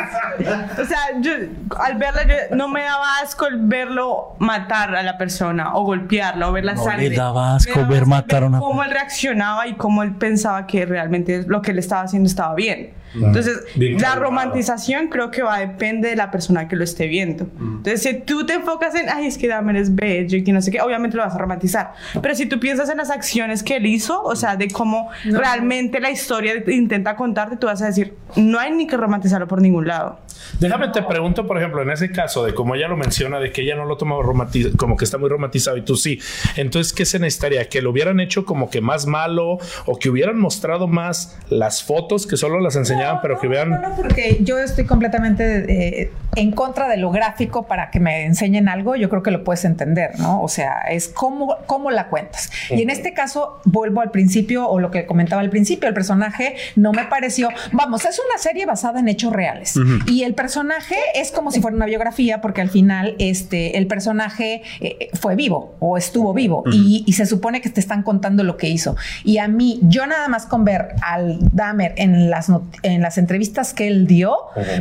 Speaker 5: O sea, yo al verla, yo, no me daba asco el verlo matar a la persona o golpearla o ver la
Speaker 4: No
Speaker 5: sangre.
Speaker 4: le daba asco
Speaker 5: Me daba
Speaker 4: ver
Speaker 5: asco
Speaker 4: matar a una
Speaker 5: Cómo él reaccionaba y cómo él pensaba que realmente lo que él estaba haciendo estaba bien. Entonces,
Speaker 7: Bien
Speaker 5: la romantización creo que va depende de la persona que lo esté viendo. Entonces, si tú te enfocas en, ay, es que Dahmer es bello y que no sé qué, obviamente lo vas a romantizar. Pero si tú piensas en las acciones que él hizo, o sea, de cómo realmente la historia intenta contarte, tú vas a decir, no hay ni que romantizarlo por ningún lado.
Speaker 7: Déjame te pregunto, por ejemplo, en ese caso de como ella lo menciona, de que ella no lo toma como que está muy romantizado y tú sí. Entonces, ¿qué se necesitaría? ¿Que lo hubieran hecho como que más malo o que hubieran mostrado más las fotos que solo las enseñaron enseñaban, pero que vean.
Speaker 8: No, no, porque yo estoy completamente eh, en contra de lo gráfico para que me enseñen algo. Yo creo que lo puedes entender, ¿no? O sea, es cómo, cómo la cuentas. Y en este caso, vuelvo al principio o lo que comentaba al principio, el personaje no me pareció. Vamos, es una serie basada en hechos reales. Y el personaje es como si fuera una biografía, porque al final este, el personaje eh, fue vivo o estuvo vivo y, y se supone que te están contando lo que hizo. Y a mí, yo nada más con ver al Dahmer en las, en las entrevistas que él dio,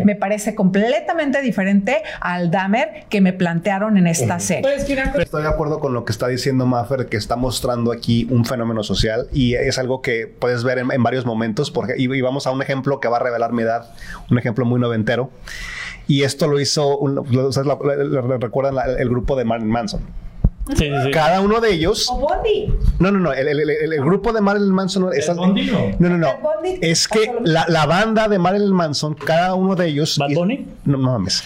Speaker 8: me parece completamente diferente al Dahmer que me plantearon en esta serie.
Speaker 5: Pues cosa-
Speaker 6: Estoy de acuerdo con lo que está diciendo Maffer, que está mostrando aquí un fenómeno social y es algo que puedes ver en, en varios momentos. Y, vamos a un ejemplo que va a revelar mi edad, un ejemplo muy noventero. Y esto lo hizo, un- lo- ¿ustedes lo- lo- lo- recuerdan el grupo de Marilyn Manson.
Speaker 4: Sí, sí, sí.
Speaker 6: Cada uno de ellos.
Speaker 8: O Bondi.
Speaker 6: No, no, no. El, el- el- el grupo de Marilyn Manson. está-
Speaker 4: Bundy no?
Speaker 6: no, no, no.
Speaker 8: Bundy
Speaker 6: Es que la, la banda de Marilyn Manson, cada uno de ellos.
Speaker 4: ¿Bad Bunny?
Speaker 6: No mames.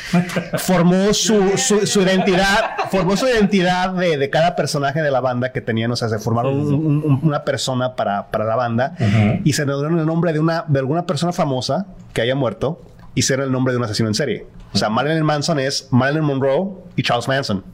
Speaker 6: Formó su, su, su identidad, formó su identidad de, de cada personaje de la banda que tenían. O sea, se formaron un- un- una persona para, para la banda y se le dieron el nombre de, una, de alguna persona famosa que haya muerto y ser el nombre de un asesino en serie. O sea, Marilyn Manson es Marilyn Monroe y Charles Manson.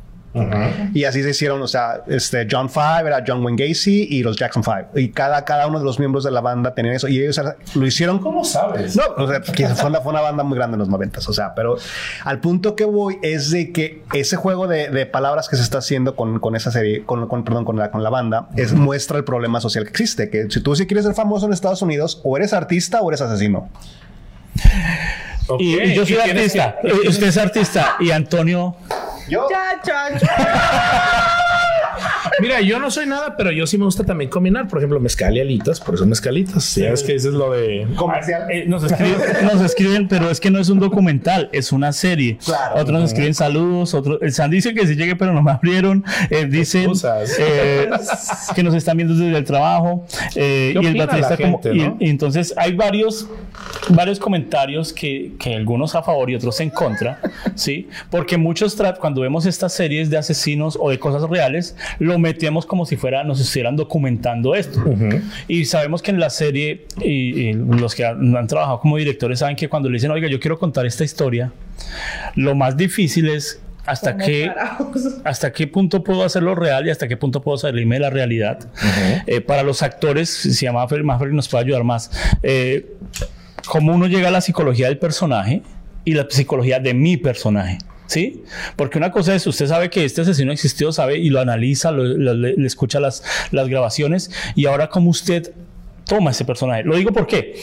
Speaker 6: Y así se hicieron, o sea, este John Five era John Wayne Gacy y los Jackson Five. Y cada, cada uno de los miembros de la banda tenían eso. Y ellos lo hicieron
Speaker 7: ¿Cómo sabes?
Speaker 6: no, o sea, que fue una, fue una banda muy grande en los noventas, o sea, pero al punto que voy es de que ese juego de, de palabras que se está haciendo con, con esa serie, con, con- perdón, con la, con la banda, es muestra el problema social que existe, que si tú si quieres ser famoso en Estados Unidos, o eres artista o eres asesino.
Speaker 4: Y, y yo soy artista.
Speaker 7: que-
Speaker 4: Eh, Usted es artista. Y Antonio.
Speaker 6: Yo,
Speaker 5: Cha, cha, cha.
Speaker 7: Mira, yo no soy nada, pero yo sí me gusta también combinar. Por ejemplo, mezcal y alitas, por eso mezcalitas. Ya ves que eso es lo de.
Speaker 6: comercial.
Speaker 4: Eh, nos, escriben, nos escriben, pero es que no es un documental, es una serie.
Speaker 6: Claro.
Speaker 4: Otros nos escriben saludos, otros. El San dice que sí llegue, pero no me abrieron. Eh, dicen eh, que nos están viendo desde el trabajo. eh,
Speaker 7: ¿Qué
Speaker 4: y el baterista
Speaker 7: la
Speaker 4: como-
Speaker 7: gente,
Speaker 4: y-
Speaker 7: no?
Speaker 4: y entonces hay varios, varios comentarios que, que algunos a favor y otros en contra, ¿sí? Porque muchos cuando vemos estas series de asesinos o de cosas reales, lo metemos como si fuera, nos estuvieran documentando esto. Y sabemos que en la serie, y, y los que han, han trabajado como directores saben que cuando le dicen, oiga, yo quiero contar esta historia, lo más difícil es hasta qué, hasta qué punto puedo hacerlo real y hasta qué punto puedo salirme de la realidad. Eh, para los actores, si llama Maffer nos puede ayudar más. Eh, cómo uno llega a la psicología del personaje y la psicología de mi personaje. ¿Sí? Porque una cosa es, usted sabe que este asesino existió, sabe y lo analiza, le, escucha las, las grabaciones y ahora cómo usted toma ese personaje. Lo digo por qué.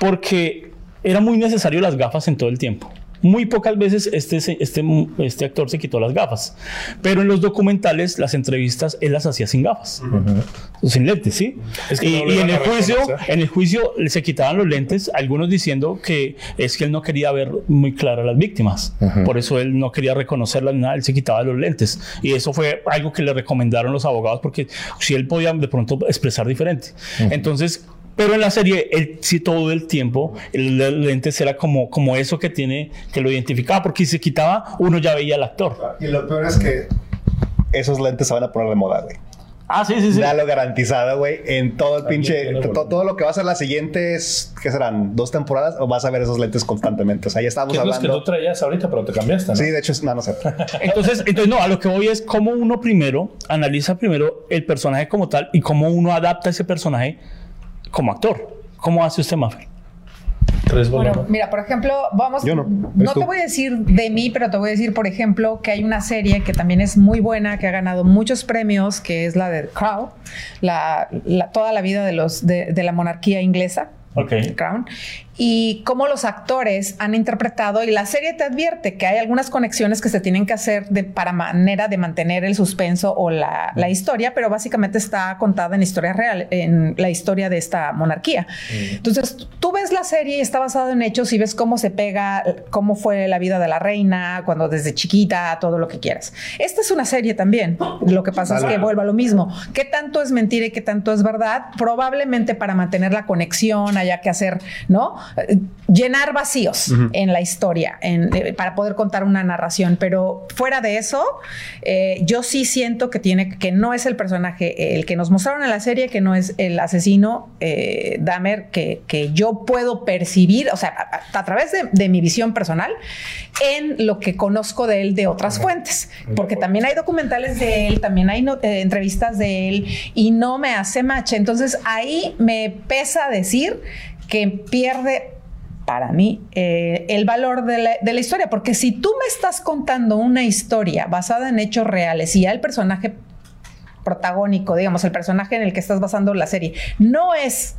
Speaker 4: Porque era muy necesario las gafas en todo el tiempo. Muy pocas veces este, este, este actor se quitó las gafas, pero en los documentales, las entrevistas, él las hacía sin gafas, sin lentes, ¿sí?
Speaker 7: Es que
Speaker 4: y,
Speaker 7: no
Speaker 4: en
Speaker 7: a
Speaker 4: el juicio, en el juicio se quitaban los lentes, algunos diciendo que es que él no quería ver muy claras las víctimas, por eso él no quería reconocerlas ni nada, él se quitaba los lentes. Y eso fue algo que le recomendaron los abogados porque si él podía de pronto expresar diferente. Entonces, pero en la serie, él sí todo el tiempo, el, el lentes era como, como eso que tiene, que lo identificaba, porque si se quitaba, uno ya veía al actor.
Speaker 6: Y lo peor es que esos lentes se van a poner de moda, güey.
Speaker 4: Ah, sí, sí, sí.
Speaker 6: Dalo garantizado, güey. En todo el pinche.
Speaker 7: tiene
Speaker 6: to-
Speaker 7: volumen.
Speaker 6: todo lo que va a ser las siguientes, ¿qué serán? ¿Dos temporadas? O vas a ver esos lentes constantemente. O sea, ya estábamos
Speaker 7: Que es los que
Speaker 6: hablando.
Speaker 7: tú traías ahorita, pero te cambiaste, ¿no?
Speaker 6: Sí, de hecho, es- no, no sé.
Speaker 4: Entonces, entonces, no, a lo que voy es cómo uno primero analiza primero el personaje como tal y cómo uno adapta ese personaje como actor. ¿Cómo hace usted, Maffer?
Speaker 7: Tres
Speaker 8: Bueno, mira, por ejemplo, vamos.
Speaker 6: Yo no,
Speaker 8: No,
Speaker 6: ves tú.
Speaker 8: te voy a decir de mí, pero te voy a decir, por ejemplo, que hay una serie que también es muy buena, que ha ganado muchos premios, que es la de Crown, la, la- toda la vida de los de, de la monarquía inglesa.
Speaker 4: Ok.
Speaker 8: Crown y cómo los actores han interpretado y la serie te advierte que hay algunas conexiones que se tienen que hacer de, para manera de mantener el suspenso o la, la historia, pero básicamente está contada en historia real, en la historia de esta monarquía. Entonces, tú ves la serie y está basada en hechos y ves cómo se pega, cómo fue la vida de la reina, cuando desde chiquita, todo lo que quieras. Esta es una serie también. Lo que pasa es que vuelve a lo mismo. ¿Qué tanto es mentira y qué tanto es verdad? Probablemente para mantener la conexión haya que hacer, ¿no? Eh, llenar vacíos en la historia en, eh, para poder contar una narración. Pero fuera de eso, eh, yo sí siento que tiene que no es el personaje el que nos mostraron en la serie, que no es el asesino eh, Dahmer que, que yo puedo percibir, o sea, a, a través de, de mi visión personal, en lo que conozco de él de otras fuentes. Porque también hay documentales de él, también hay no- eh, entrevistas de él y no me hace match. Entonces ahí me pesa decir que pierde para mí eh, el valor de la, de la historia. Porque si tú me estás contando una historia basada en hechos reales y ya el personaje protagónico, digamos, el personaje en el que estás basando la serie, no es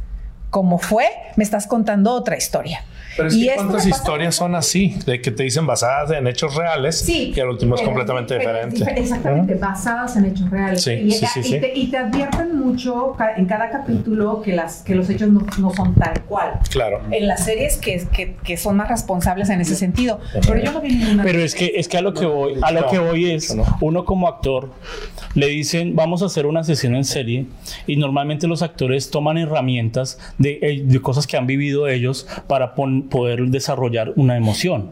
Speaker 8: como fue, me estás contando otra historia.
Speaker 7: Pero es
Speaker 8: Y
Speaker 7: que
Speaker 8: esto
Speaker 7: cuántas historias son así, de que te dicen basadas en hechos reales
Speaker 8: Sí,
Speaker 7: y al último es completamente diferente.
Speaker 8: difer- Exactamente, basadas en hechos reales.
Speaker 7: Sí,
Speaker 8: y,
Speaker 7: sí, sí,
Speaker 8: y
Speaker 7: sí.
Speaker 8: Te, y te advierten mucho ca- en cada capítulo que, las, que los hechos no, no son tal cual.
Speaker 7: Claro.
Speaker 8: En las series que, que, que son más responsables en ese sentido. Pero yo no vi ninguna.
Speaker 4: Pero es que, es que a lo que voy, a lo
Speaker 7: No,
Speaker 4: que voy es,
Speaker 7: no.
Speaker 4: uno como actor, le dicen, vamos a hacer un asesino en serie, y normalmente los actores toman herramientas de, eh, de cosas que han vivido ellos para pon- poder desarrollar una emoción.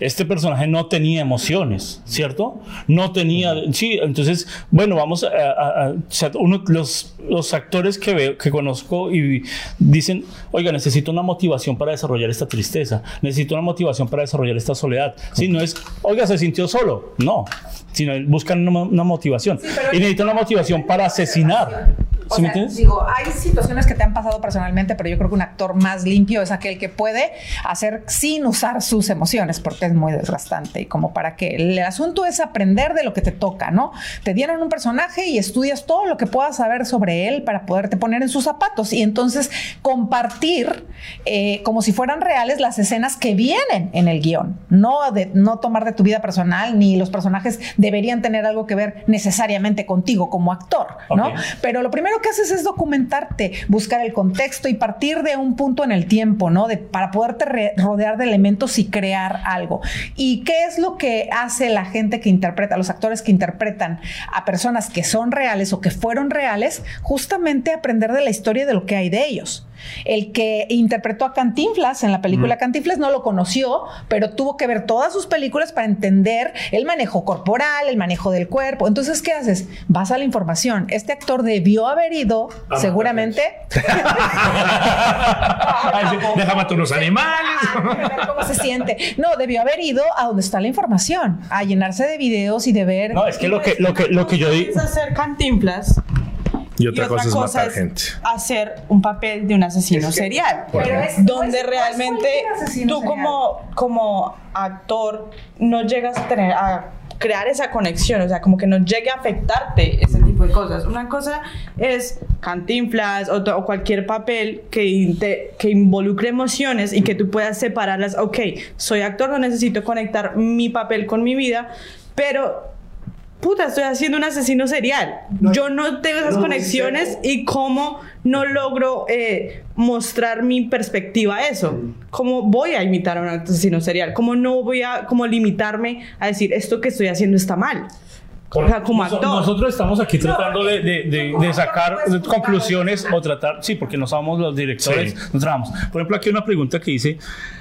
Speaker 4: Este personaje no tenía emociones, ¿cierto? No tenía, sí, entonces, bueno, vamos a, a- a- o sea, uno, los, los actores que veo, que conozco y dicen, oiga, necesito una motivación para desarrollar esta tristeza, necesito una motivación para desarrollar esta soledad. Sí, no es, oiga, se sintió solo, no, sino buscan una, una motivación
Speaker 8: pero-
Speaker 4: y necesitan una motivación para asesinar.
Speaker 8: O
Speaker 4: ¿Sí
Speaker 8: sea, digo, hay situaciones que te han pasado personalmente, pero yo creo que un actor más limpio es aquel que puede hacer sin usar sus emociones, porque es muy desgastante. Y como para que el asunto es aprender de lo que te toca, ¿no? Te dieron un personaje y estudias todo lo que puedas saber sobre él para poderte poner en sus zapatos y entonces compartir eh, como si fueran reales las escenas que vienen en el guion. No, de, no tomar de tu vida personal, ni los personajes deberían tener algo que ver necesariamente contigo como actor, ¿no? Pero lo primero que haces es documentarte, buscar el contexto y partir de un punto en el tiempo, ¿no? De, para poderte rodear de elementos y crear algo. ¿Y qué es lo que hace la gente que interpreta, los actores que interpretan a personas que son reales o que fueron reales? Justamente aprender de la historia de lo que hay de ellos. El que interpretó a Cantinflas en la película Cantinflas no lo conoció, pero tuvo que ver todas sus películas para entender el manejo corporal, el manejo del cuerpo. Entonces, ¿qué haces? Vas a la información. Este actor debió haber ido, seguramente.
Speaker 7: Déjame a unos animales.
Speaker 8: cómo se siente. No, debió haber ido a donde está la información, a llenarse de videos y de ver.
Speaker 4: No, es que lo que, lo que, lo que yo digo...
Speaker 5: Es hacer cantinflas
Speaker 7: Y otra, cosa es matar gente.
Speaker 5: hacer un papel de un asesino serial.
Speaker 8: Pero es-
Speaker 5: donde
Speaker 8: no es- no es
Speaker 5: realmente tú
Speaker 8: serial.
Speaker 5: como, como actor no llegas a tener a crear esa conexión, o sea, como que no llegue a afectarte ese tipo de cosas. Una cosa es cantinflas o, cualquier papel que, que involucre emociones y que tú puedas separarlas. Ok, soy actor, no necesito conectar mi papel con mi vida, pero puta, estoy haciendo un asesino serial. Yo no tengo esas conexiones y cómo no logro eh, mostrar mi perspectiva a eso. ¿Cómo voy a imitar a un asesino serial? ¿Cómo no voy a como limitarme a decir esto que estoy haciendo está mal? O sea, como actor.
Speaker 4: Nosotros estamos aquí tratando de, de- de- de sacar conclusiones o tratar, sí, porque no somos los directores,
Speaker 7: Sí.
Speaker 4: trabajamos. Por ejemplo, aquí hay una pregunta que dice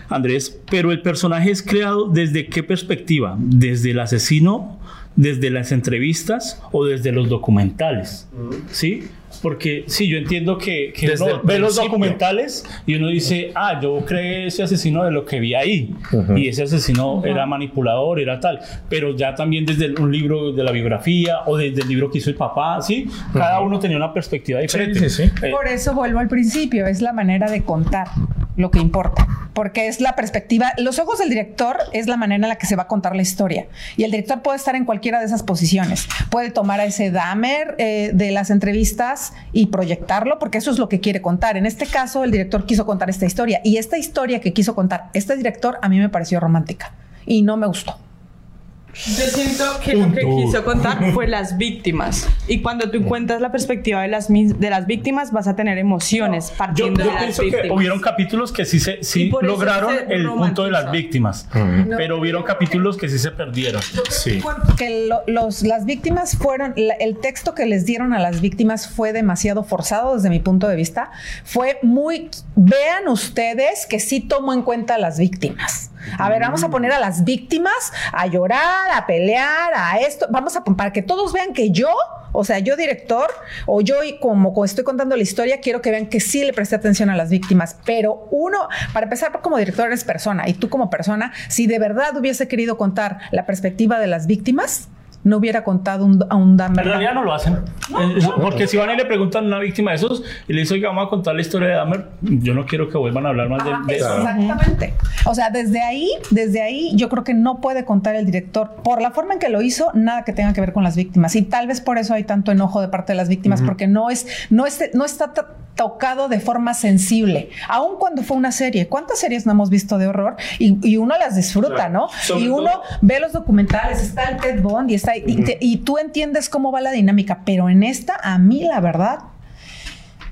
Speaker 4: Andrés, pero el personaje es creado desde qué perspectiva? ¿Desde el asesino, desde las entrevistas o desde los documentales? ¿Sí? Porque sí, yo entiendo que, que
Speaker 7: Desde
Speaker 4: uno ve los documentales y uno dice, ah, yo creé ese asesino de lo que vi ahí. Y ese asesino era manipulador, era tal. Pero ya también desde el- un libro de la biografía o desde el libro que hizo el papá, ¿sí? Cada uno tenía una perspectiva diferente.
Speaker 7: sí, sí.
Speaker 4: Eh,
Speaker 8: Por eso vuelvo al principio, es la manera de contar lo que importa, porque es la perspectiva, los ojos del director es la manera en la que se va a contar la historia y el director puede estar en cualquiera de esas posiciones, puede tomar a ese Dahmer eh, de las entrevistas y proyectarlo, porque eso es lo que quiere contar. En este caso, el director quiso contar esta historia y esta historia que quiso contar este director a mí me pareció romántica y no me gustó.
Speaker 5: Yo siento que lo que quiso contar fue las víctimas. Y cuando tú encuentras la perspectiva de las, de las víctimas, vas a tener emociones
Speaker 4: Yo,
Speaker 5: partiendo
Speaker 4: yo
Speaker 5: de las
Speaker 4: pienso que hubieron capítulos que sí, se, sí lograron
Speaker 5: se
Speaker 4: el punto de las víctimas, pero hubieron capítulos que sí se perdieron.
Speaker 7: Sí.
Speaker 8: que lo- los, las víctimas fueron, la- el texto que les dieron a las víctimas fue demasiado forzado desde mi punto de vista. Fue muy, vean ustedes que sí tomo en cuenta a las víctimas. A ver, vamos a poner a las víctimas a llorar, a pelear, a esto. Vamos a para que todos vean que yo, o sea, yo director, o yo y como, estoy contando la historia, quiero que vean que sí le presté atención a las víctimas. Pero uno, para empezar, como director eres persona y tú como persona, si de verdad hubiese querido contar la perspectiva de las víctimas, no hubiera contado un- a un Dahmer.
Speaker 4: En realidad no lo hacen. Eh, Porque si van y le preguntan a una víctima de esos y le dicen, oiga, vamos a contar la historia de Dahmer, yo no quiero que vuelvan a hablar más de,
Speaker 8: Ajá,
Speaker 4: de eso.
Speaker 8: Exactamente. O sea, desde ahí, desde ahí, yo creo que no puede contar el director por la forma en que lo hizo, nada que tenga que ver con las víctimas. Y tal vez por eso hay tanto enojo de parte de las víctimas, porque no es, no es, no está tocado de forma sensible, aun cuando fue una serie. ¿Cuántas series no hemos visto de horror? Y, y uno las disfruta, ¿no?
Speaker 4: Sobre
Speaker 8: y uno
Speaker 4: todo-
Speaker 8: ve los documentales, está el Ted Bond y está y, te- y tú entiendes cómo va la dinámica, pero en esta, a mí la verdad,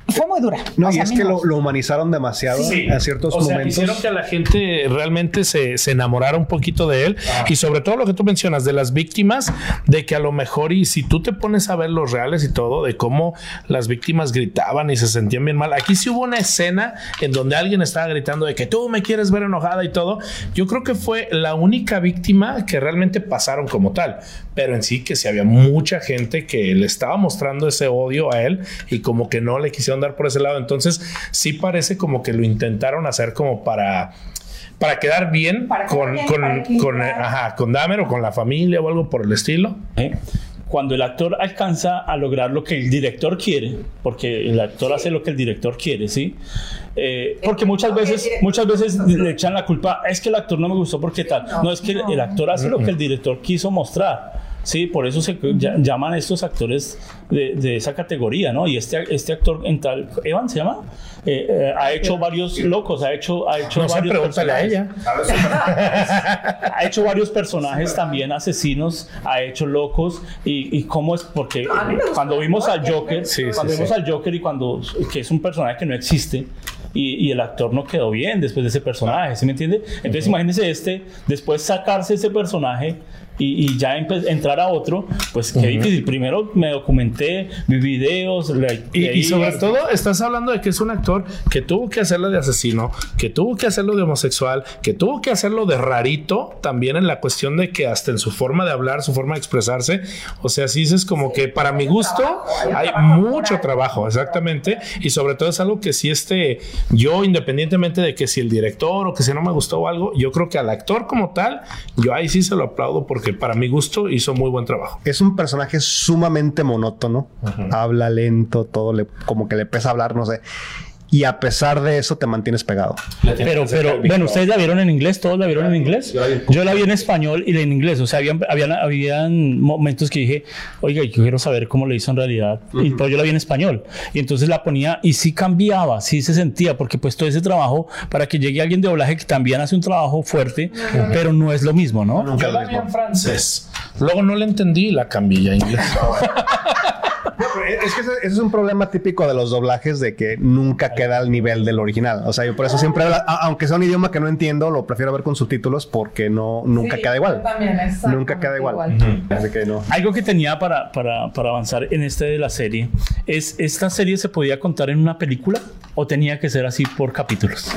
Speaker 8: fue muy dura.
Speaker 6: No,
Speaker 8: O
Speaker 6: y
Speaker 8: sea, a
Speaker 6: es que
Speaker 8: no.
Speaker 6: lo, lo humanizaron demasiado
Speaker 7: Sí.
Speaker 6: en ciertos
Speaker 7: o sea,
Speaker 6: momentos.
Speaker 7: hicieron que la gente realmente se, se enamorara un poquito de él y sobre todo lo que tú mencionas de las víctimas, de que a lo mejor y si tú te pones a ver los reales y todo, de cómo las víctimas gritaban y se sentían bien mal. Aquí sí hubo una escena en donde alguien estaba gritando de que tú me quieres ver enojada y todo. Yo creo que fue la única víctima que realmente pasaron como tal, pero en sí que sí había mucha gente que le estaba mostrando ese odio a él y como que no le quisieron dar por ese lado. Entonces sí parece como que lo intentaron hacer como para para quedar bien
Speaker 8: Para
Speaker 7: con,
Speaker 8: bien,
Speaker 7: con,
Speaker 8: para
Speaker 7: con, ajá, con Dahmer o con la familia o algo por el estilo.
Speaker 4: ¿eh? Cuando el actor alcanza a lograr lo que el director quiere, porque el actor hace lo que el director quiere, ¿sí? Eh, porque muchas veces, muchas veces le echan la culpa, es que el actor no me gustó porque tal. No, es que el actor hace lo que el director quiso mostrar. Sí, por eso se llaman estos actores de, de esa categoría, ¿no? Y este, este actor en tal, Evan se llama, Eh, eh, ha hecho varios locos, ha hecho, ha hecho
Speaker 7: No
Speaker 4: varios
Speaker 7: pregúntale a
Speaker 4: personajes.
Speaker 7: ella.
Speaker 4: ha hecho varios personajes también asesinos, ha hecho locos y, y cómo es porque cuando vimos al Joker,
Speaker 7: Sí, sí,
Speaker 4: cuando
Speaker 7: sí.
Speaker 4: vimos al Joker y cuando que es un personaje que no existe y, y el actor no quedó bien después de ese personaje, ¿sí me entiende? Entonces imagínese este después sacarse ese personaje y, y ya entrar a otro, pues qué difícil. Primero me documenté, vi videos, le-
Speaker 7: Y, y sobre todo estás hablando de que es un actor que tuvo que hacerlo de asesino, que tuvo que hacerlo de homosexual, que tuvo que hacerlo de rarito, también en la cuestión de que hasta en su forma de hablar, su forma de expresarse, o sea, sí es como que para mi gusto hay mucho trabajo, exactamente, y sobre todo es algo que si este, yo independientemente de que si el director o que si no me gustó o algo, yo creo que al actor como tal, yo ahí sí se lo aplaudo porque para mi gusto hizo muy buen trabajo.
Speaker 6: Es un personaje sumamente monótono. Habla lento, todo le, como que le pesa hablar, no sé. Y a pesar de eso te mantienes pegado.
Speaker 4: Pero, pero, bueno, ustedes la vieron en inglés, todos la vieron en inglés. Yo la vi en español y en inglés. O sea, habían, habían, habían momentos que dije, oiga, yo quiero saber cómo le hizo en realidad. Y, pero yo la vi en español. Y entonces la ponía y sí cambiaba, sí se sentía, porque pues todo ese trabajo, para que llegue alguien de doblaje que también hace un trabajo fuerte, pero no es lo mismo, ¿no?
Speaker 7: Yo la vi en francés. Luego no le entendí y la cambié a inglés.
Speaker 6: Es que ese, ese es un problema típico de los doblajes de que nunca queda al nivel del original. O sea, yo por eso siempre, aunque sea un idioma que no entiendo, lo prefiero ver con subtítulos porque no, nunca
Speaker 8: Sí,
Speaker 6: queda igual.
Speaker 8: también,
Speaker 6: Nunca queda igual.
Speaker 8: igual.
Speaker 6: Así que no.
Speaker 4: Algo que tenía para, para, para avanzar en este de la serie es, ¿esta serie se podía contar en una película o tenía que ser así por capítulos?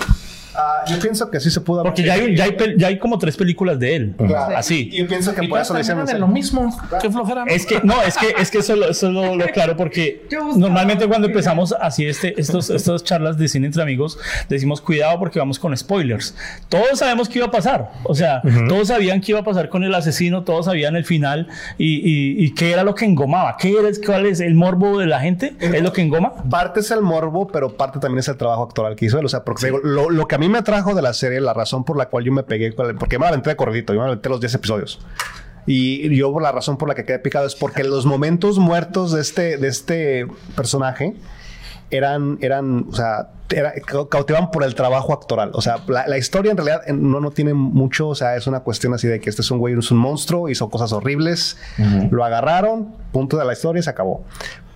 Speaker 6: Ah, yo pienso que sí se pudo.
Speaker 4: Porque ya hay, ya hay, ya hay como tres películas de él.
Speaker 6: Claro.
Speaker 4: Así.
Speaker 6: Y yo pienso que
Speaker 7: Y
Speaker 6: por eso lo hicieron.
Speaker 7: lo mismo. Qué flojera.
Speaker 4: Es que, no, es que, es que eso, lo- eso lo, lo claro porque normalmente cuando empezamos así este, estos, estas charlas de cine entre amigos, decimos cuidado porque vamos con spoilers. Todos sabemos qué iba a pasar. O sea, todos sabían qué iba a pasar con el asesino, todos sabían el final y, y, y qué era lo que engomaba. ¿Qué era, ¿Cuál es el morbo de la gente? ¿Es lo que engoma?
Speaker 6: Parte es el morbo, pero parte también es el trabajo actoral que hizo él. O sea, porque digo, lo, lo que a mí me atrajo de la serie, la razón por la cual yo me pegué, con el- porque me aventé de corridito, yo me aventé los 10 episodios. Y yo la razón por la que quedé picado es porque los momentos muertos de este, de este personaje eran, eran, o sea, era- cau- cautivaban por el trabajo actoral. O sea, la, la historia en realidad no, no tiene mucho, o sea, es una cuestión así de que este es un güey, es un monstruo, hizo cosas horribles, lo agarraron, punto de la historia y se acabó.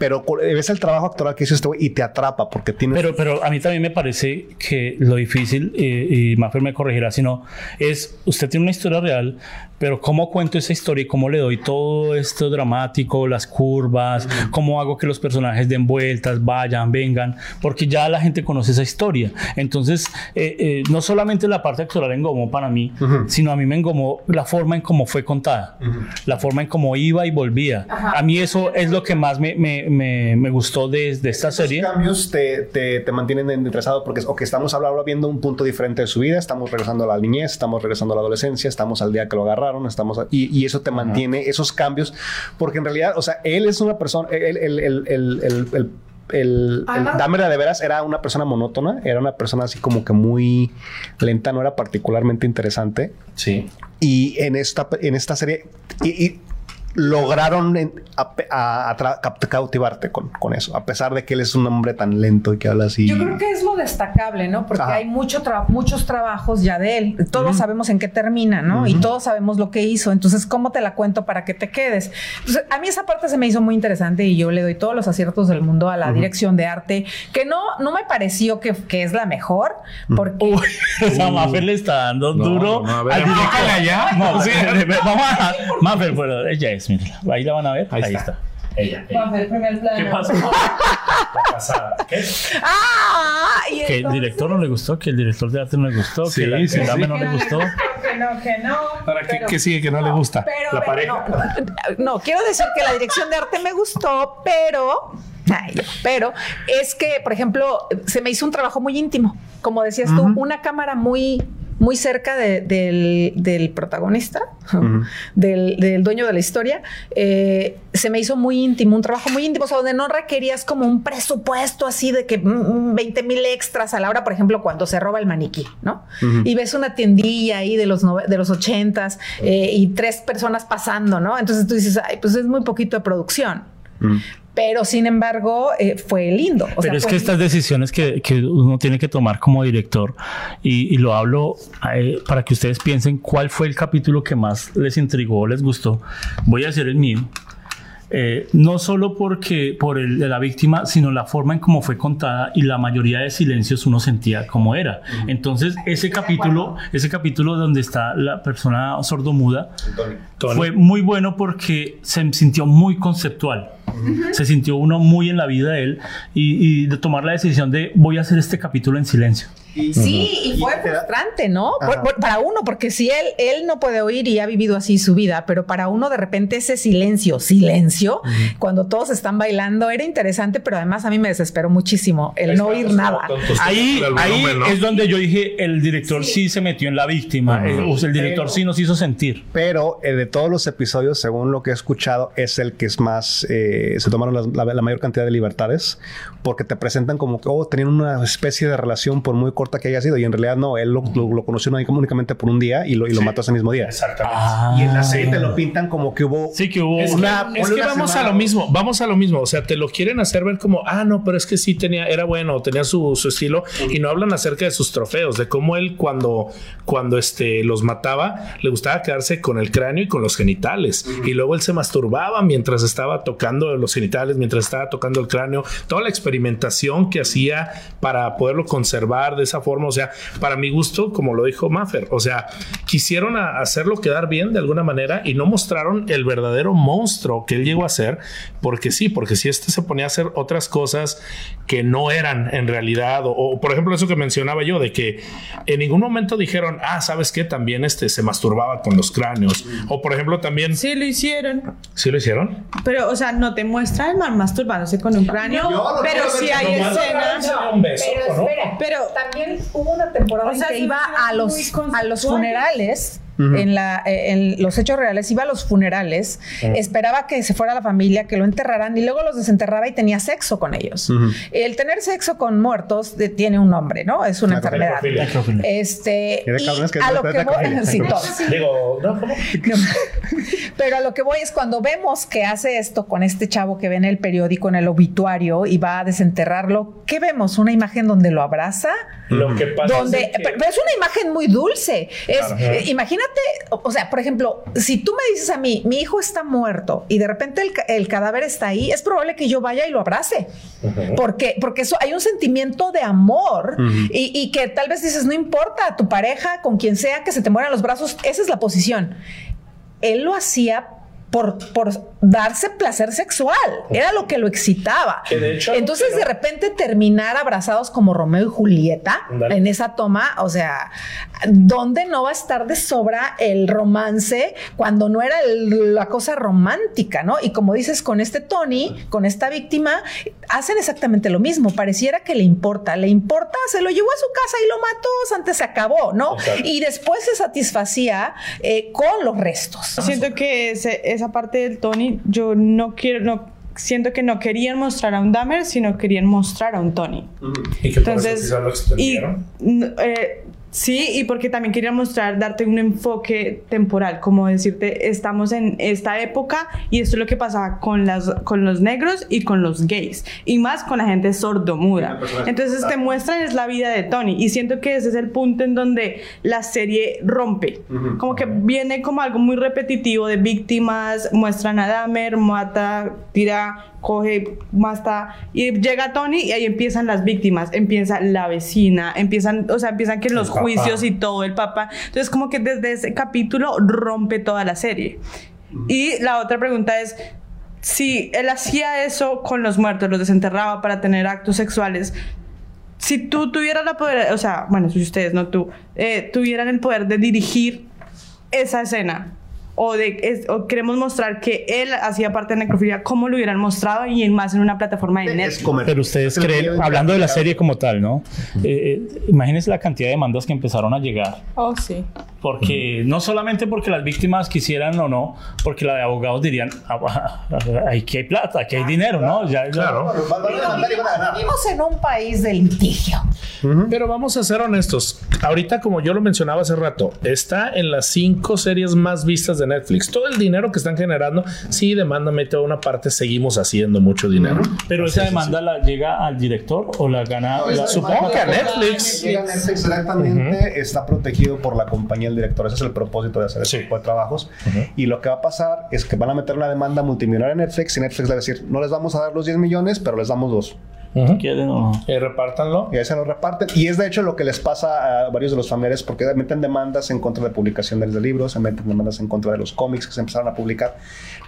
Speaker 6: Pero co- ves el trabajo actoral que hizo este güey y te atrapa porque tiene...
Speaker 4: Pero, pero a mí también me parece que lo difícil, eh, y Maffer me corregirá si no, es usted tiene una historia real, pero cómo cuento esa historia y cómo le doy todo esto dramático, las curvas, cómo hago que los personajes den vueltas, vayan, vengan, porque ya la gente conoce esa historia. Entonces, eh, eh, no solamente la parte actoral engomó para mí, sino a mí me engomó la forma en cómo fue contada, la forma en cómo iba y volvía. A mí eso es lo que más me, me, me, me gustó de, de esta
Speaker 6: Esos
Speaker 4: serie.
Speaker 6: cambios te, te, te mantienen interesado porque es, ok, estamos ahora viendo un punto diferente de su vida, estamos regresando a la niñez, estamos regresando a la adolescencia, estamos al día que lo agarraron, estamos a- y, y eso te mantiene esos cambios porque en realidad, o sea, él es una persona, el, el, el, el, el, el- el- el Dahmer de veras era una persona monótona, era una persona así como que muy lenta, no era particularmente interesante.
Speaker 7: Sí.
Speaker 6: Y en esta, en esta serie y, y lograron a, a- a cautivarte con, con eso, a pesar de que él es un hombre tan lento y que habla así.
Speaker 8: Yo creo que es lo destacable, ¿no? Porque
Speaker 6: Ajá.
Speaker 8: hay mucho tra- muchos trabajos ya de él. Todos sabemos en qué termina, ¿no? Y todos sabemos lo que hizo. Entonces, ¿cómo te la cuento para que te quedes? Entonces, a mí esa parte se me hizo muy interesante y yo le doy todos los aciertos del mundo a la dirección de arte, que no, no me pareció que, que es la mejor, porque...
Speaker 4: Uy, o sea, Maffer le está dando
Speaker 7: No,
Speaker 4: duro.
Speaker 7: no, a ver,
Speaker 4: al director.
Speaker 7: enfócala ya.
Speaker 4: No,
Speaker 7: Sí.
Speaker 4: vamos a. Maffer, pero ella es, mira. Ahí la van a ver. Ahí,
Speaker 7: Ahí
Speaker 4: está.
Speaker 7: está. Ella. ella. ¿Qué
Speaker 5: ¿Qué
Speaker 7: pasó? La pasada. ¿Qué?
Speaker 8: ¡Ah! Y
Speaker 4: Que el director no le gustó, que el director de arte no le gustó,
Speaker 7: Sí,
Speaker 4: que la,
Speaker 7: sí,
Speaker 4: que
Speaker 7: sí.
Speaker 4: no le gustó.
Speaker 8: Que no, que no.
Speaker 7: Ahora, ¿qué, sigue que no, le gusta?
Speaker 8: Pero,
Speaker 7: la
Speaker 8: pero
Speaker 7: pareja.
Speaker 8: No, no, quiero decir que la dirección de arte me gustó, pero. ay, pero es que, por ejemplo, se me hizo un trabajo muy íntimo. Como decías tú, una cámara muy, muy cerca de- del, del protagonista, del, del dueño de la historia. eh, se me hizo muy íntimo, un trabajo muy íntimo, o sea, donde no requerías como un presupuesto así de que mm, 20 mil extras a la hora, por ejemplo, cuando se roba el maniquí, ¿no? Y ves una tiendilla ahí de los, de los ochentas eh, y tres personas pasando, ¿no? Entonces tú dices, ay, pues es muy poquito de producción. Pero sin embargo, eh, fue lindo. O
Speaker 4: Pero
Speaker 8: sea,
Speaker 4: es que estas decisiones que, que uno tiene que tomar como director, y, y lo hablo eh, para que ustedes piensen cuál fue el capítulo que más les intrigó o les gustó. Voy a decir el mío. Eh, no solo porque por el de la víctima, sino la forma en cómo fue contada y la mayoría de silencios uno sentía como era. Entonces, ese capítulo, ese capítulo donde está la persona sordomuda, fue muy bueno porque se sintió muy conceptual. Se sintió uno muy en la vida de él y, y de tomar la decisión de voy a hacer este capítulo en silencio.
Speaker 8: Sí, y fue frustrante, ¿no? Por- por- para uno, porque si él, él no puede oír y ha vivido así su vida, pero para uno de repente ese silencio, silencio, cuando todos están bailando, era interesante, pero además a mí me desesperó muchísimo el no oír nada.
Speaker 4: Ahí,
Speaker 7: El
Speaker 4: ahí
Speaker 7: volumen, ¿no?
Speaker 4: es donde yo dije, el director sí, se metió en la víctima, eh, o sea, el director sí nos hizo sentir.
Speaker 6: Pero eh, de todos los episodios, según lo que he escuchado, es el que es más. eh, se tomaron las- la, la mayor cantidad de libertades porque te presentan como que oh, tenían una especie de relación por muy corta que haya sido y en realidad no. Él lo, lo- lo conoció únicamente- únicamente por un día y lo, y lo mató ese mismo día.
Speaker 7: Exactamente.
Speaker 6: Y en la serie te lo pintan como que hubo.
Speaker 4: Sí que hubo
Speaker 7: Es que,
Speaker 6: Una-
Speaker 7: es
Speaker 6: ponle
Speaker 7: que
Speaker 6: una
Speaker 7: vamos
Speaker 6: semana.
Speaker 7: a lo mismo, vamos a lo mismo. O sea, te lo quieren hacer ver como, ah, no, pero es que sí tenía, era bueno, tenía su, su estilo y no hablan acerca de sus trofeos, de cómo él cuando, cuando este, los mataba, le gustaba quedarse con el cráneo y con los genitales. Y luego él se masturbaba mientras estaba tocando los genitales, mientras estaba tocando el cráneo, toda la experimentación que hacía para poderlo conservar de esa forma. O sea, para mi gusto, como lo dijo Maffer, o sea, quisieron a- hacerlo quedar bien de alguna manera y no mostraron el verdadero monstruo que él llegó a ser, porque sí, porque si este se ponía a hacer otras cosas que no eran en realidad, o, o, por ejemplo eso que mencionaba yo, de que en ningún momento dijeron, ah, ¿sabes qué? También este se masturbaba con los cráneos, o por ejemplo también, ¿sí,
Speaker 5: Sí, lo hicieron.
Speaker 7: lo hicieron?
Speaker 5: Pero, o sea, no te muestra el man masturbándose con un cráneo, pero sí hay escenas.
Speaker 7: beso,
Speaker 8: Pero
Speaker 7: ¿no?
Speaker 8: espera,
Speaker 5: Pero-
Speaker 8: también hubo una temporada
Speaker 5: O sea,
Speaker 8: en que iba a los, a los en, la, eh, en los hechos reales, iba a los funerales, esperaba que se fuera la familia, que lo enterraran y luego los desenterraba y tenía sexo con ellos. El tener sexo con muertos de- tiene un nombre, ¿no? Es una enfermedad. Este,
Speaker 6: Y
Speaker 8: a lo que voy, sí.
Speaker 7: Digo, no, ¿cómo?
Speaker 8: Pero a lo que voy es cuando vemos que hace esto con este chavo que ve en el periódico, en el obituario y va a desenterrarlo, ¿qué vemos? ¿Una imagen donde lo abraza?
Speaker 7: Lo que pasa
Speaker 8: donde,
Speaker 7: es que-
Speaker 8: pero es una imagen muy dulce. Es,
Speaker 7: Claro.
Speaker 8: imagínate, o, o sea, por ejemplo, si tú me dices a mí, mi hijo está muerto y de repente el, ca- el cadáver está ahí, es probable que yo vaya y lo abrace. Porque, porque eso hay un sentimiento de amor y, y que tal vez dices, no importa, tu pareja, con quien sea que se te mueran los brazos, esa es la posición. Él lo hacía por, por darse placer sexual. Era lo que lo excitaba.
Speaker 7: Que de hecho, algo
Speaker 8: Entonces, de repente, terminar abrazados como Romeo y Julieta en esa toma, o sea, ¿dónde no va a estar de sobra el romance cuando no era el- la cosa romántica, ¿no? Y como dices, con este Tony, con esta víctima, hacen exactamente lo mismo. Pareciera que le importa, le importa, se lo llevó a su casa y lo mató, antes se acabó, ¿no?
Speaker 7: Exacto.
Speaker 8: Y después se satisfacía eh, con los restos.
Speaker 5: Siento que ese- esa parte del Tony, yo no quiero, no, siento que no querían mostrar a un Dahmer, sino querían mostrar a un Tony.
Speaker 7: Y que por eso
Speaker 5: Entonces,
Speaker 7: quizá lo
Speaker 5: y, eh, sí, y porque también quería mostrar, darte un enfoque temporal, como decirte, estamos en esta época y esto es lo que pasaba con, las, con los negros y con los gays, y más con la gente sordomuda. Entonces te muestran es la vida de Tony, y siento que ese es el punto en donde la serie rompe. Como que viene como algo muy repetitivo de víctimas, muestran a Dahmer, mata, tira, coge, mata, y llega Tony y ahí empiezan las víctimas, empieza la vecina, empiezan, o sea, empiezan que los juicios y todo el papá. Entonces como que desde ese capítulo rompe toda la serie. Y la otra pregunta es, si él hacía eso con los muertos, los desenterraba para tener actos sexuales, si tú tuvieras la poder, o sea, bueno, si ustedes, no tú, eh, tuvieran el poder de dirigir esa escena, o, de, es- o queremos mostrar que él hacía parte de necrofilia, ¿cómo lo hubieran mostrado y en más en una plataforma de Netflix?
Speaker 4: Pero ustedes creen, hablando de la serie como tal, ¿no? Eh, eh, imagínense la cantidad de demandas que empezaron a llegar.
Speaker 5: Oh, sí.
Speaker 4: Porque no solamente porque las víctimas quisieran o no, porque la de abogados dirían, "Ah, ah, ah, aquí hay plata, aquí hay dinero, ¿no? Ya, ya-
Speaker 7: Claro.
Speaker 8: Vivimos en un país de litigio.
Speaker 7: Pero vamos a ser honestos. Ahorita, como yo lo mencionaba hace rato, está en las cinco series más vistas de Netflix. Todo el dinero que están generando, sí, demanda mete a una parte, seguimos haciendo mucho dinero.
Speaker 4: Pero esa demanda la llega al director o la gana. la-
Speaker 7: Supongo que a Netflix.
Speaker 6: Llega a Netflix directamente, está protegido por la compañía del director. Ese es el propósito de hacer
Speaker 7: Sí.
Speaker 6: este tipo de trabajos. Y lo que va a pasar es que van a meter una demanda multimillonaria a Netflix y Netflix le va a decir, no les vamos a dar los 10 millones, pero les damos dos.
Speaker 7: Ujú.
Speaker 4: quieren o no.
Speaker 7: Eh, repártanlo.
Speaker 6: Y ahí se lo reparten. Y es de hecho lo que les pasa a varios de los familiares porque meten demandas en contra de publicación de los libros, se meten demandas en contra de los cómics que se empezaron a publicar,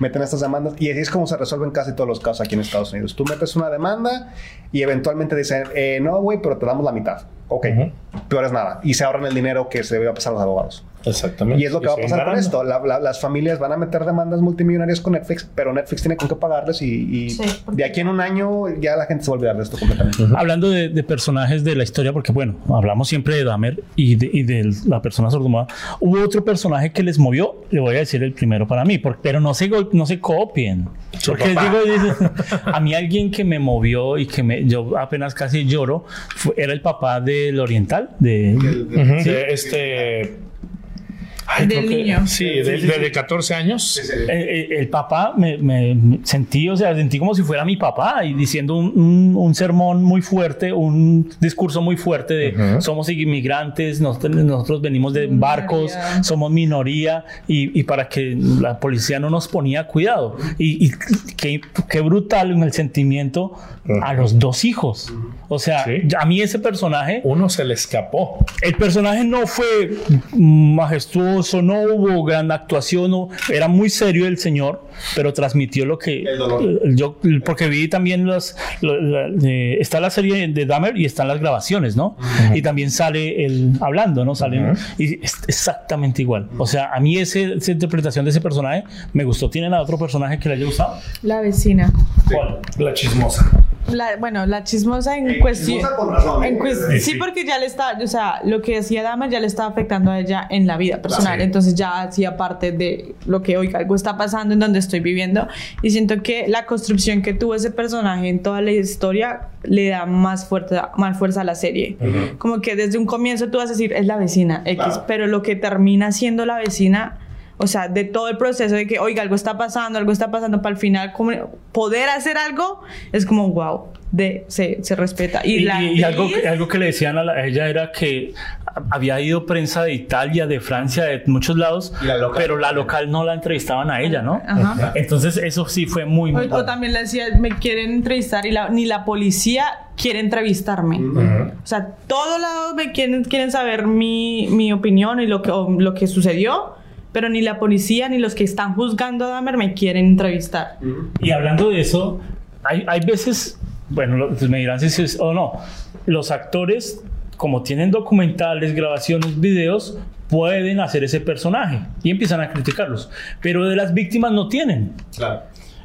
Speaker 6: meten estas demandas y así es como se resuelven casi todos los casos aquí en Estados Unidos. Tú metes una demanda y eventualmente dicen, eh, no, güey, pero te damos la mitad. Ok, peor es nada. Y se ahorran el dinero que se debe pasar a los abogados.
Speaker 7: Exactamente.
Speaker 6: Y es lo que va a pasar con esto. La- la- las familias van a meter demandas multimillonarias con Netflix, pero Netflix tiene con qué pagarles y, y
Speaker 5: Sí, porque-
Speaker 6: de aquí en un año ya la gente se va a olvidar de esto completamente.
Speaker 4: Hablando de, de personajes de la historia, porque bueno, hablamos siempre de Dahmer y de, y de la persona sordomuda. Hubo otro personaje que les movió, le voy a decir el primero para mí, pero no se, no se copien. Porque digo, a mí alguien que me movió y que me, yo apenas casi lloro, fue- era el papá del Oriental. De
Speaker 7: este. Ay,
Speaker 5: Del
Speaker 7: creo que-
Speaker 5: niño.
Speaker 7: Sí, de, de- de 14 años.
Speaker 4: Eh, eh, el papá me, me- sentí, o sea, sentí como si fuera mi papá y diciendo un, un- un sermón muy fuerte, un discurso muy fuerte de
Speaker 7: Ujú.
Speaker 4: somos inmigrantes, nosotros, nosotros venimos de barcos, somos minoría y, y para que la policía no nos ponía cuidado. Y, y qué, qué brutal en el sentimiento a los dos hijos. O sea,
Speaker 7: Sí.
Speaker 4: a mí ese personaje
Speaker 7: Uno se le escapó.
Speaker 4: el personaje no fue majestuoso, no hubo gran actuación, no- era muy serio el señor, pero transmitió lo que
Speaker 6: El dolor.
Speaker 4: yo porque vi también las lo- la- eh, está la serie de Dahmer y están las grabaciones, ¿no? Y también sale él hablando, ¿no? Sale y es exactamente igual. O sea, a mí ese- esa interpretación de ese personaje me gustó. ¿Tienen a otro personaje que le haya gustado?
Speaker 5: La vecina.
Speaker 7: La chismosa.
Speaker 5: La- bueno, la chismosa en cuestión.
Speaker 6: chismosa con razón,
Speaker 5: en
Speaker 6: ¿eh? Sí,
Speaker 5: sí, porque ya le está, o sea, lo que decía Dahmer ya le estaba afectando a ella en la vida personal.
Speaker 6: Sí.
Speaker 5: Entonces ya hacía parte de lo que hoy algo está pasando en donde estoy viviendo. Y siento que la construcción que tuvo ese personaje en toda la historia le da más fuerza, más fuerza a la serie. Como que desde un comienzo tú vas a decir, es la vecina X,
Speaker 6: Claro.
Speaker 5: pero lo que termina siendo la vecina. O sea, de todo el proceso de que, oiga, algo está pasando, algo está pasando, para al final como poder hacer algo, es como, wow, de, se, se respeta. Y,
Speaker 4: Y,
Speaker 5: la
Speaker 4: y- y algo, algo que le decían a, la- a ella era que había ido prensa de Italia, de Francia, de muchos lados,
Speaker 6: la local.
Speaker 4: pero la local no la entrevistaban a ella, ¿no?
Speaker 5: Ajá.
Speaker 4: Entonces eso sí fue muy... muy
Speaker 5: O, o también le decía, me quieren entrevistar y la- ni la policía quiere entrevistarme. O sea, todos lados me quieren, quieren saber mi, mi opinión y lo que, o lo que sucedió, pero ni la policía ni los que están juzgando a Dahmer me quieren entrevistar.
Speaker 4: Y hablando de eso, hay, hay veces, bueno, pues me dirán si es o no, los actores, como tienen documentales, grabaciones, videos, pueden hacer ese personaje y empiezan a criticarlos, pero de las víctimas no tienen.
Speaker 6: Claro.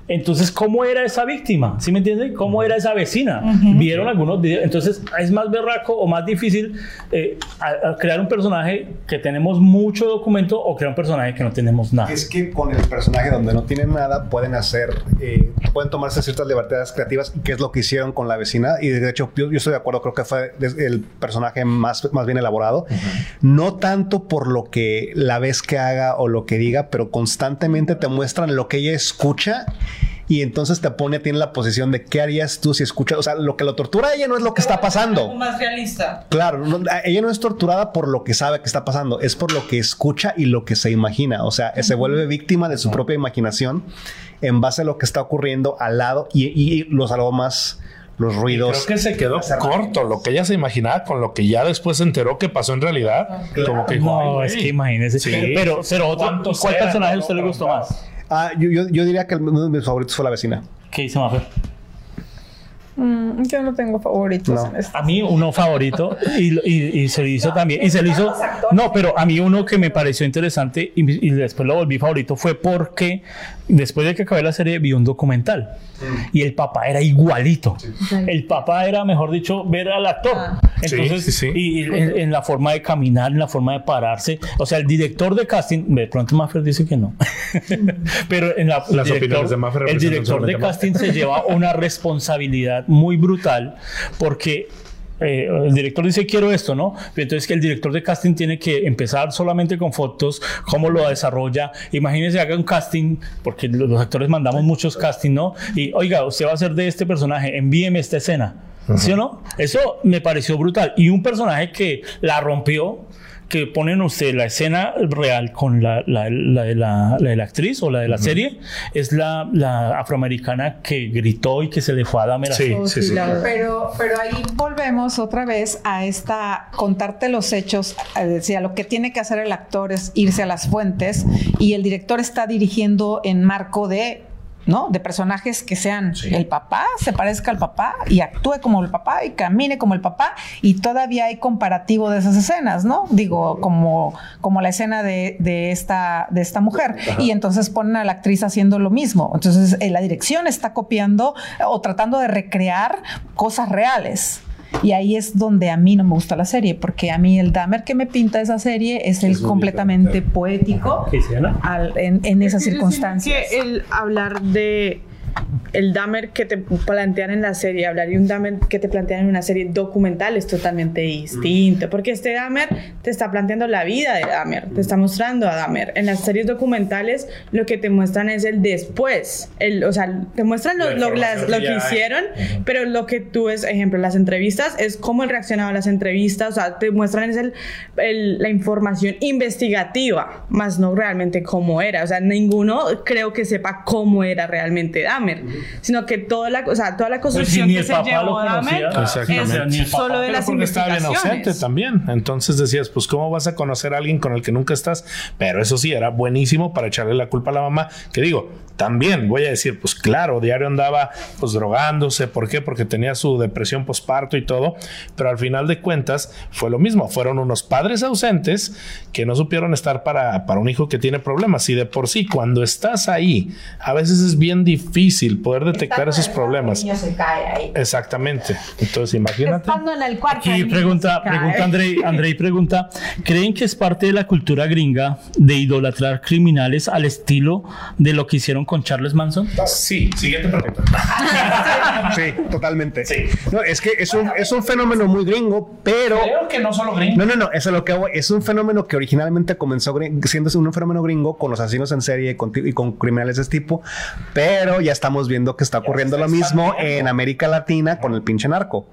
Speaker 4: Entonces, ¿cómo era esa víctima? ¿Sí me entienden? ¿Cómo era esa vecina? ¿Vieron algunos videos? Entonces, es más berraco o más difícil eh, a- a crear un personaje que tenemos mucho documento o crear un personaje que no tenemos nada.
Speaker 6: Es que con el personaje donde no tienen nada pueden hacer, eh, pueden tomarse ciertas libertades creativas, que es lo que hicieron con la vecina. Y de hecho, yo, yo estoy de acuerdo, creo que fue el personaje más, más bien elaborado. No tanto por lo que la ves que haga o lo que diga, pero constantemente te muestran lo que ella escucha. Y entonces te pone a ti en la posición de qué harías tú si escuchas. O sea, lo que lo tortura a ella no es lo que está pasando.
Speaker 5: Algo más realista.
Speaker 6: Claro, no, ella no es torturada por lo que sabe que está pasando, es por lo que escucha y lo que se imagina. O sea, se vuelve víctima de su propia imaginación en base a lo que está ocurriendo al lado y, y los aromas, los ruidos.
Speaker 7: Creo que se quedó corto lo que ella se imaginaba con lo que ya después se enteró que pasó en realidad. Como que
Speaker 4: No,
Speaker 7: "Ay,
Speaker 4: es
Speaker 7: güey".
Speaker 4: que imagínese.
Speaker 7: Sí.
Speaker 4: Pero, pero otro,
Speaker 7: ¿Cuántos
Speaker 4: ¿cuál personaje a usted le gustó más?
Speaker 6: Ah, yo, yo- diría que uno de mis favoritos fue la vecina.
Speaker 4: ¿Qué dice Mafer?
Speaker 8: Mm, yo no tengo favoritos
Speaker 6: No.
Speaker 8: en esto.
Speaker 4: A mí uno favorito y, lo- y- y se lo hizo también. Y se lo hizo. No, pero a mí uno que me pareció interesante y, y después lo volví favorito fue porque después de que acabé la serie vi un documental y el papá era igualito. El papá era, mejor dicho, ver al actor.
Speaker 5: Ah.
Speaker 4: Entonces,
Speaker 7: Sí, sí, sí.
Speaker 4: y, y en, en la forma de caminar, en la forma de pararse. O sea, el director de casting, de pronto Maffer dice que no. pero en la, el
Speaker 7: Las opiniones de Maffer
Speaker 4: el director de casting se lleva una responsabilidad muy brutal porque eh, el director dice quiero esto, ¿no? Entonces que el director de casting tiene que empezar solamente con fotos, cómo lo desarrolla. Imagínense haga un casting, porque los los actores mandamos muchos casting, ¿no? Y oiga, usted va a ser de este personaje, envíeme esta escena. ¿Sí o no? Eso me pareció brutal. Y un personaje que la rompió, que ponen usted la escena real con la, la- la de la, la de la actriz o la de la serie, es la, la afroamericana que gritó y que se le fue a Dahmer.
Speaker 7: Sí,
Speaker 5: Oh,
Speaker 7: sí,
Speaker 5: sí,
Speaker 7: sí.
Speaker 5: la-
Speaker 8: Pero, pero ahí volvemos otra vez a esta contarte los hechos, es decir, a lo que tiene que hacer el actor es irse a las fuentes y el director está dirigiendo en marco de ¿no? De personajes que sean el papá, se parezca al papá y actúe como el papá y camine como el papá y todavía hay comparativo de esas escenas, ¿no? Digo, como, como la escena de, de esta, de esta mujer. Y entonces ponen a la actriz haciendo lo mismo. Entonces eh, la dirección está copiando o tratando de recrear cosas reales. Y ahí es donde a mí no me gusta la serie, porque a mí el Dahmer que me pinta esa serie es el completamente poético en, en esas circunstancias.
Speaker 5: Que el hablar de el Dahmer que te plantean en la serie, hablar de un Dahmer que te plantean en una serie documental es totalmente distinto, porque este Dahmer te está planteando la vida de Dahmer, te está mostrando a Dahmer. En las series documentales lo que te muestran es el después, el, o sea, te muestran lo, lo- las- lo
Speaker 7: que hay.
Speaker 5: hicieron, pero lo que tú ves, ejemplo, las entrevistas, es cómo él reaccionaba a las entrevistas, o sea, te muestran es el, el- la información investigativa, más no realmente cómo era. O sea, ninguno creo que sepa cómo era realmente Dahmer, sino que toda la, o sea, toda la
Speaker 4: Pues si
Speaker 5: construcción que se llevó
Speaker 4: lo
Speaker 5: Dahmer es solo de
Speaker 7: Pero
Speaker 5: las
Speaker 7: porque estaba bien ausente
Speaker 5: investigaciones.
Speaker 7: también. Entonces decías, pues, ¿cómo vas a conocer a alguien con el que nunca estás? Pero eso sí, era buenísimo para echarle la culpa a la mamá. Que digo, también voy a decir, pues claro, diario andaba pues drogándose. ¿Por qué? Porque tenía su depresión posparto y todo. Pero al final de cuentas fue lo mismo. Fueron unos padres ausentes que no supieron estar para, para un hijo que tiene problemas. Y de por sí, cuando estás ahí, a veces es bien difícil poder detectar esos problemas.
Speaker 8: El niño se cae ahí.
Speaker 7: Exactamente. Entonces, imagínate.
Speaker 8: Estando en el cuarto. Niño
Speaker 4: pregunta, pregunta Andrei, Andrei pregunta, ¿creen que es parte de la cultura gringa de idolatrar criminales al estilo de lo que hicieron con Charles Manson?
Speaker 7: Sí, siguiente pregunta.
Speaker 6: Sí, totalmente. No, es que es un, es un fenómeno muy gringo, pero.
Speaker 7: Creo que no solo gringo.
Speaker 6: No, no, no, eso es lo que hago. Es un fenómeno que originalmente comenzó siendo un fenómeno gringo con los asesinos en serie y con, y con criminales de este tipo, pero ya estamos viendo que está ocurriendo lo mismo en América Latina con el pinche narco.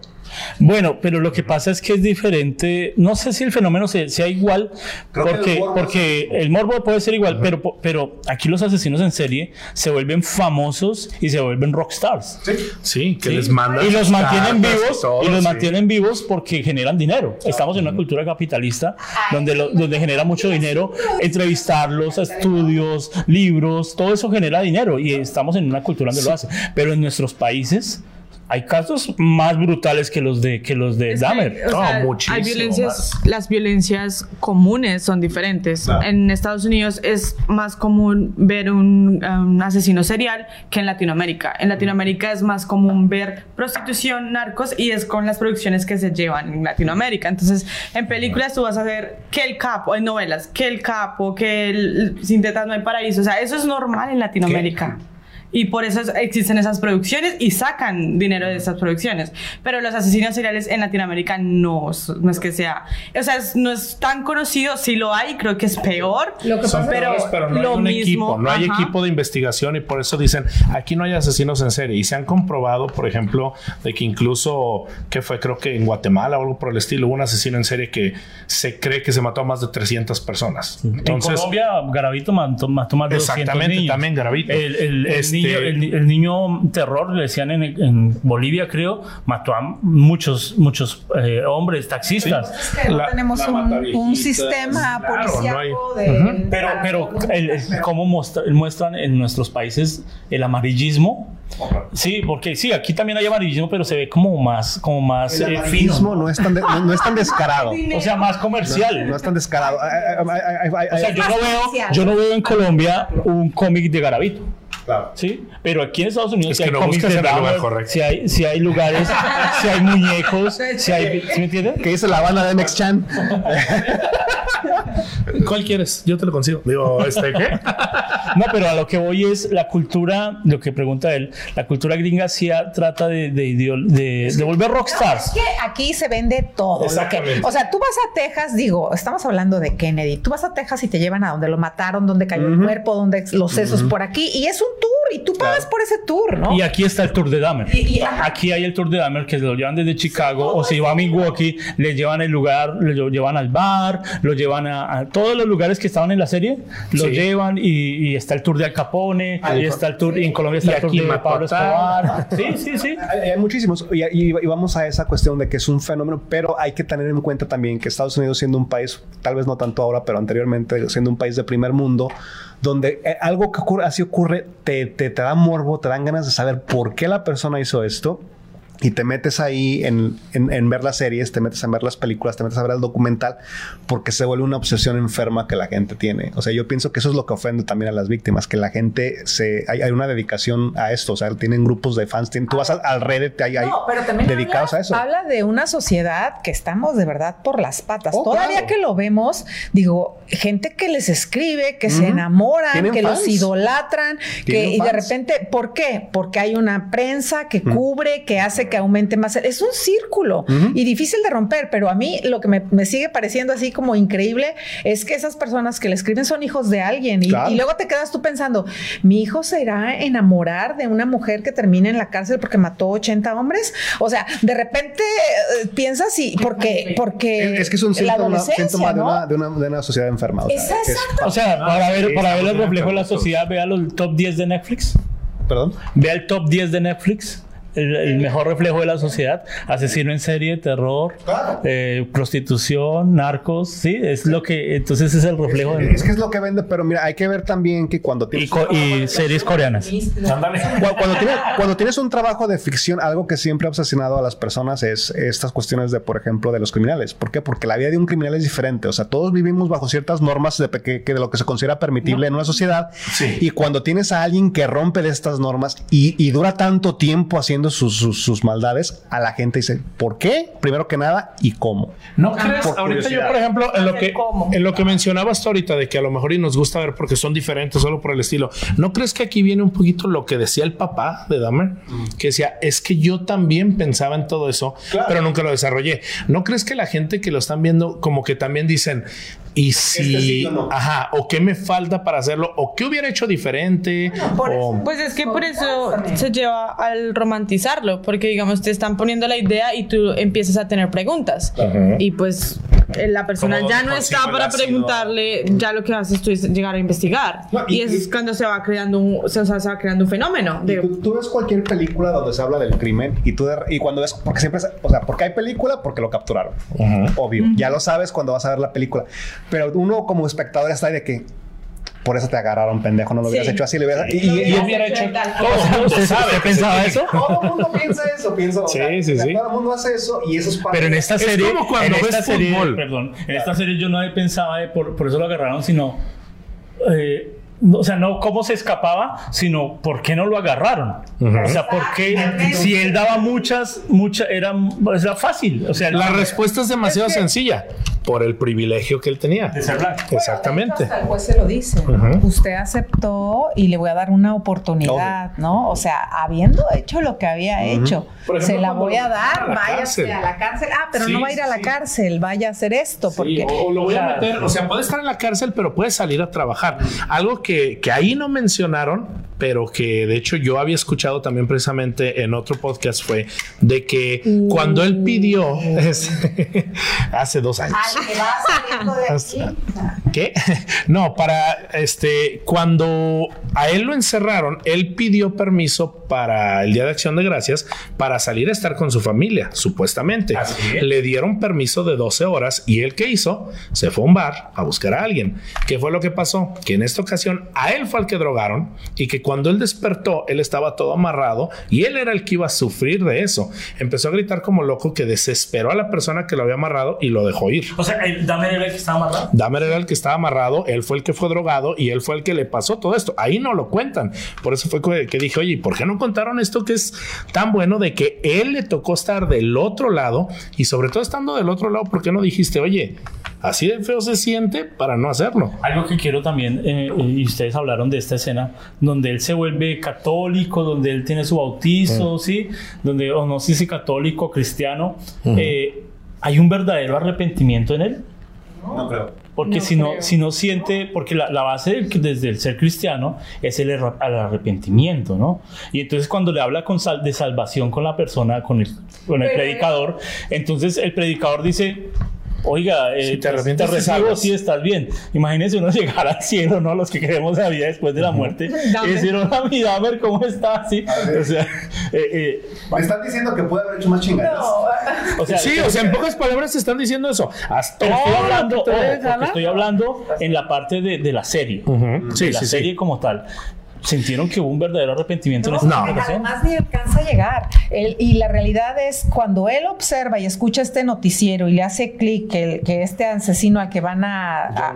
Speaker 4: Bueno, pero lo que pasa es que es diferente. No sé si el fenómeno se- sea igual,
Speaker 6: Creo que
Speaker 4: porque,
Speaker 6: el morbo
Speaker 4: porque el morbo puede ser igual, pero, pero aquí los asesinos en serie se vuelven famosos y se vuelven rockstars.
Speaker 7: Sí, que
Speaker 4: Sí.
Speaker 7: les mandan.
Speaker 4: y los mantienen vivos
Speaker 7: todo,
Speaker 4: y los
Speaker 7: sí.
Speaker 4: mantienen vivos porque generan dinero. Estamos en una cultura capitalista donde lo- donde genera mucho dinero entrevistarlos, estudios, libros, todo eso genera dinero y estamos en una cultura donde lo hace. Pero en nuestros países hay casos más brutales que los de que los de
Speaker 5: Es que,
Speaker 4: Dahmer.
Speaker 5: o sea,
Speaker 7: No, muchísimo
Speaker 5: hay violencias, las violencias comunes son diferentes. En Estados Unidos es más común ver un, asesino serial que en Latinoamérica. En Latinoamérica es más común ver prostitución, narcos y es con las producciones que se llevan en Latinoamérica. Entonces, en películas tú vas a ver que el capo, en novelas, que el capo, que el sin tetas no hay paraíso. O sea, eso es normal en Latinoamérica. Y por eso es- existen esas producciones y sacan dinero de esas producciones. Pero los asesinos seriales en Latinoamérica no, no es que sea. O sea, es- no es tan conocido. Si lo hay, creo que es peor.
Speaker 8: Lo que
Speaker 7: Son
Speaker 8: pasa
Speaker 5: pero
Speaker 7: peores, pero no
Speaker 5: lo
Speaker 7: hay un
Speaker 5: mismo,
Speaker 7: equipo, no hay
Speaker 5: ajá.
Speaker 7: equipo de investigación y por eso dicen, aquí no hay asesinos en serie. Y se han comprobado, por ejemplo, de que incluso, que fue creo que en Guatemala o algo por el estilo, hubo un asesino en serie que se cree que se mató a más de 300 personas.
Speaker 4: en
Speaker 7: Entonces,
Speaker 4: Colombia, Garavito mató, mató más de 200
Speaker 7: Exactamente,
Speaker 4: niños.
Speaker 7: también Garavito.
Speaker 4: El, el- el
Speaker 7: Este-
Speaker 4: niño, el, el niño terror, le decían en, en Bolivia, creo, mató a muchos, muchos eh, hombres, taxistas.
Speaker 8: Es que no
Speaker 7: La-
Speaker 8: tenemos
Speaker 7: la
Speaker 8: un, un sistema
Speaker 7: claro, no
Speaker 8: policíaco
Speaker 7: hay-
Speaker 8: de.
Speaker 4: Pero, pero el- el- cómo muestra- muestran en nuestros países el amarillismo. Sí, porque sí, aquí también hay amarillismo, pero se ve como más, como más
Speaker 6: El
Speaker 4: eh,
Speaker 6: amarillismo
Speaker 4: fino.
Speaker 6: no es tan, de- no, no es tan descarado.
Speaker 4: O sea, más comercial.
Speaker 6: No es tan descarado.
Speaker 4: O sea, yo no veo, yo no veo en Colombia un cómic de Garavito.
Speaker 6: Claro.
Speaker 4: Sí, pero aquí en Estados Unidos
Speaker 7: Es
Speaker 4: sí
Speaker 7: que
Speaker 4: hay
Speaker 7: no
Speaker 4: cómics de Dahmer, si hay, si hay lugares, si hay muñecos, si hay, ¿sí me entienden?
Speaker 6: ¿Qué dice la banda de Next Chan?
Speaker 7: ¿cuál quieres? Yo te lo consigo. Digo, este, ¿qué?
Speaker 4: No, pero a lo que voy es la cultura, lo que pregunta él, la cultura gringa sí a- trata de, de, ideol- de, de volver
Speaker 8: Es
Speaker 4: rockstars.
Speaker 8: que aquí se vende todo.
Speaker 7: Exactamente.
Speaker 8: Lo que- o sea, tú vas a Texas, digo, estamos hablando de Kennedy. Tú vas a Texas y te llevan a donde lo mataron, donde cayó el cuerpo, donde los sesos por aquí. Y es un tour y tú pagas por ese tour, ¿no?
Speaker 4: Y aquí está el tour de Dahmer.
Speaker 8: Y- y- ajá.
Speaker 4: Aquí hay el tour de Dahmer que se lo llevan desde Chicago o si va a Milwaukee, le llevan el lugar, lo llevan al bar, lo llevan a, a todos los lugares que estaban en la serie, lo
Speaker 7: Sí.
Speaker 4: llevan y, y está el tour de Al Capone, y está el tour, y en Colombia está
Speaker 7: Y
Speaker 4: el tour de Pablo. Escobar. Sí, sí, sí.
Speaker 6: Hay, hay muchísimos. Y, y- y vamos a esa cuestión de que es un fenómeno, pero hay que tener en cuenta también que Estados Unidos, siendo un país, tal vez no tanto ahora, pero anteriormente, siendo un país de primer mundo, donde eh, algo que ocurre, así ocurre, te, te, te da morbo, te dan ganas de saber por qué la persona hizo esto. Y te metes ahí en, en- en ver las series, te metes en ver las películas, te metes a ver el documental, porque se vuelve una obsesión enferma que la gente tiene. O sea, yo pienso que eso es lo que ofende también a las víctimas, que la gente se. Hay, hay una dedicación a esto. O sea, tienen grupos de fans. tienen- tú vas al, al Reddit, hay, hay
Speaker 8: No, pero también
Speaker 6: dedicados
Speaker 8: habla,
Speaker 6: a eso.
Speaker 8: Habla de una sociedad que estamos de verdad por las patas.
Speaker 6: Oh,
Speaker 8: Todavía
Speaker 6: claro.
Speaker 8: que lo vemos, digo, gente que les escribe, que se enamoran, que los idolatran, que y de repente, ¿por qué? Porque hay una prensa que cubre, que hace que aumente más. Es un círculo y difícil de romper, pero a mí lo que me, me sigue pareciendo así como increíble es que esas personas que le escriben son hijos de alguien y,
Speaker 6: Claro.
Speaker 8: y luego te quedas tú pensando, mi hijo se irá a enamorar de una mujer que termine en la cárcel porque mató 80 hombres. O sea, de repente eh, piensas y porque, porque
Speaker 6: es que es un síntoma, de, una, de, una, de una sociedad enferma. o sea,
Speaker 8: es- exacto.
Speaker 4: O sea, para ver, para ver el
Speaker 7: estamos
Speaker 4: reflejo de la sociedad, vea los top 10 de Netflix.
Speaker 6: Perdón.
Speaker 4: Vea el top 10 de Netflix. El, el mejor reflejo de la sociedad. Asesino en serie, terror,
Speaker 6: Claro.
Speaker 4: eh, prostitución, narcos, sí, es lo que, entonces es el reflejo de...
Speaker 6: Es que es lo que vende, pero mira, hay que ver también que cuando
Speaker 4: Y,
Speaker 6: tienes,
Speaker 4: co- y series coreanas.
Speaker 6: Cuando, tienes, cuando tienes un trabajo de ficción, algo que siempre ha obsesionado a las personas es estas cuestiones de, por ejemplo, de los criminales. ¿Por qué? Porque la vida de un criminal es diferente. O sea, todos vivimos bajo ciertas normas de, que, que de lo que se considera permitible en una sociedad.
Speaker 7: Sí.
Speaker 6: Y cuando tienes a alguien que rompe de estas normas y, y dura tanto tiempo haciendo sus, sus- sus maldades, a la gente dice, ¿por qué? Primero que nada, ¿y cómo?
Speaker 7: ¿No crees?
Speaker 6: Por
Speaker 7: Ahorita yo, por ejemplo, en lo que en lo que mencionabas tú ahorita de que a lo mejor y nos gusta ver porque son diferentes solo por el estilo. ¿No crees que aquí viene un poquito lo que decía el papá de Dahmer? Que decía, es que yo también pensaba en todo eso, pero nunca lo desarrollé. ¿No crees que la gente que lo están viendo como que también dicen, y si,
Speaker 6: sí o no.
Speaker 7: ajá, o qué me falta para hacerlo, o qué hubiera hecho diferente, o
Speaker 5: Pues es que por eso se lleva al romantizarlo, porque digamos te están poniendo la idea y tú empiezas a tener preguntas.
Speaker 7: Ajá.
Speaker 5: Y pues eh, la persona
Speaker 7: ¿Cómo
Speaker 5: ya no está para preguntarle, ya lo que haces tú es llegar a investigar.
Speaker 6: No,
Speaker 5: y,
Speaker 6: y-
Speaker 5: eso es cuando se va creando un, o sea, se va creando un fenómeno. de-
Speaker 6: Tú, tú ves cualquier película donde se habla del crimen y tú de- y cuando ves porque siempre o sea porque hay película porque lo capturaron obvio ya lo sabes cuando vas a ver la película pero uno como espectador está ahí de que por eso te agarraron pendejo no lo hubieras
Speaker 5: Sí.
Speaker 6: hecho así le hubieras y,
Speaker 5: Lo
Speaker 6: y- y-
Speaker 5: hubieras
Speaker 7: hubiera
Speaker 5: hecho
Speaker 7: hecho
Speaker 5: tal
Speaker 7: todo el mundo
Speaker 4: ¿Usted,
Speaker 7: sabe
Speaker 4: usted pensaba eso?
Speaker 6: todo el mundo piensa eso pienso o
Speaker 7: Sí, sí,
Speaker 6: o sea,
Speaker 7: sí.
Speaker 6: todo el mundo hace eso y eso es parte
Speaker 4: Pero en esta
Speaker 7: Es
Speaker 4: serie,
Speaker 7: como cuando
Speaker 4: en esta
Speaker 7: ves
Speaker 4: serie,
Speaker 7: fútbol.
Speaker 4: perdón, en esta serie yo no pensaba de por, por eso lo agarraron, sino, eh, o sea, no cómo se escapaba, sino por qué no lo agarraron. O sea, porque si él daba muchas, muchas, era, era fácil. O sea,
Speaker 7: La respuesta es demasiado sencilla por el privilegio que él tenía.
Speaker 4: de ser blanco.
Speaker 7: Exactamente.
Speaker 8: Hasta el juez se lo dice. Usted aceptó y le voy a dar una oportunidad, ¿no? O sea, habiendo hecho lo que había hecho,
Speaker 7: Por ejemplo,
Speaker 8: se la voy a dar,
Speaker 7: a la
Speaker 8: váyase
Speaker 7: cárcel.
Speaker 8: a la cárcel. Ah, pero
Speaker 7: Sí,
Speaker 8: no va a ir a la
Speaker 7: sí.
Speaker 8: cárcel, vaya a hacer esto, porque
Speaker 7: Sí, o, o lo voy a meter, o sea, puede estar en la cárcel, pero puede salir a trabajar. Algo que, que ahí no mencionaron, pero que de hecho yo había escuchado también precisamente en otro podcast fue de que cuando él pidió es- hace dos años.
Speaker 8: al que va saliendo de aquí.
Speaker 7: ¿Qué? No, para este, cuando a él lo encerraron, él pidió permiso para el Día de Acción de Gracias para salir a estar con su familia, supuestamente. Le dieron permiso de 12 horas y él que hizo, se fue a un bar a buscar a alguien. ¿Qué fue lo que pasó? Que en esta ocasión a él fue al que drogaron y que cuando él despertó, él estaba todo amarrado y él era el que iba a sufrir de eso. Empezó a gritar como loco que desesperó a la persona que lo había amarrado y lo dejó ir.
Speaker 4: O sea, Dahmer era el que estaba amarrado.
Speaker 7: Dahmer era el que estaba amarrado, él fue el que fue drogado y él fue el que le pasó todo esto. Ahí no lo cuentan. Por eso fue que, dije, oye, ¿y por qué no contaron esto que es tan bueno de que él le tocó estar del otro lado y sobre todo estando del otro lado, ¿por qué no dijiste, oye, así de feo se siente para no hacerlo?
Speaker 4: Algo que quiero también, eh, y ustedes hablaron de esta escena, donde él se vuelve católico, donde él tiene su bautizo, ¿sí? Donde, o no sé si católico, cristiano, eh, ¿hay un verdadero arrepentimiento en él?
Speaker 6: no creo
Speaker 4: Porque si, no, si no siente, porque la, la base del- desde el ser cristiano es el, erra- el arrepentimiento, ¿no? Y entonces cuando le habla con sal- de salvación con la persona, con el, con el predicador, entonces el predicador dice, oiga, eh,
Speaker 7: Si te arrepientes, te
Speaker 4: recibo,
Speaker 7: salvas".
Speaker 4: sí estás bien. Imagínense uno llegar al cielo, ¿no? Los que queremos la vida después de la muerte. Y decir, hola, mi Dahmer, ¿cómo está? Sí. O sea, eh, eh,
Speaker 6: me están diciendo que puede haber hecho más chingadas
Speaker 4: o sea,
Speaker 7: Sí, o sea, en pocas palabras te están diciendo eso.
Speaker 4: Estoy hablando, ojo, estoy hablando en la parte de, de la serie.
Speaker 7: Ujú. Sí,
Speaker 4: de la
Speaker 7: sí, sí.
Speaker 4: serie como tal. ¿Sintieron que hubo un verdadero arrepentimiento en esta
Speaker 7: No.
Speaker 8: Además ni alcanza a llegar. Él- y la realidad es cuando él observa y escucha este noticiero y le hace clic que, este asesino al que van a, a,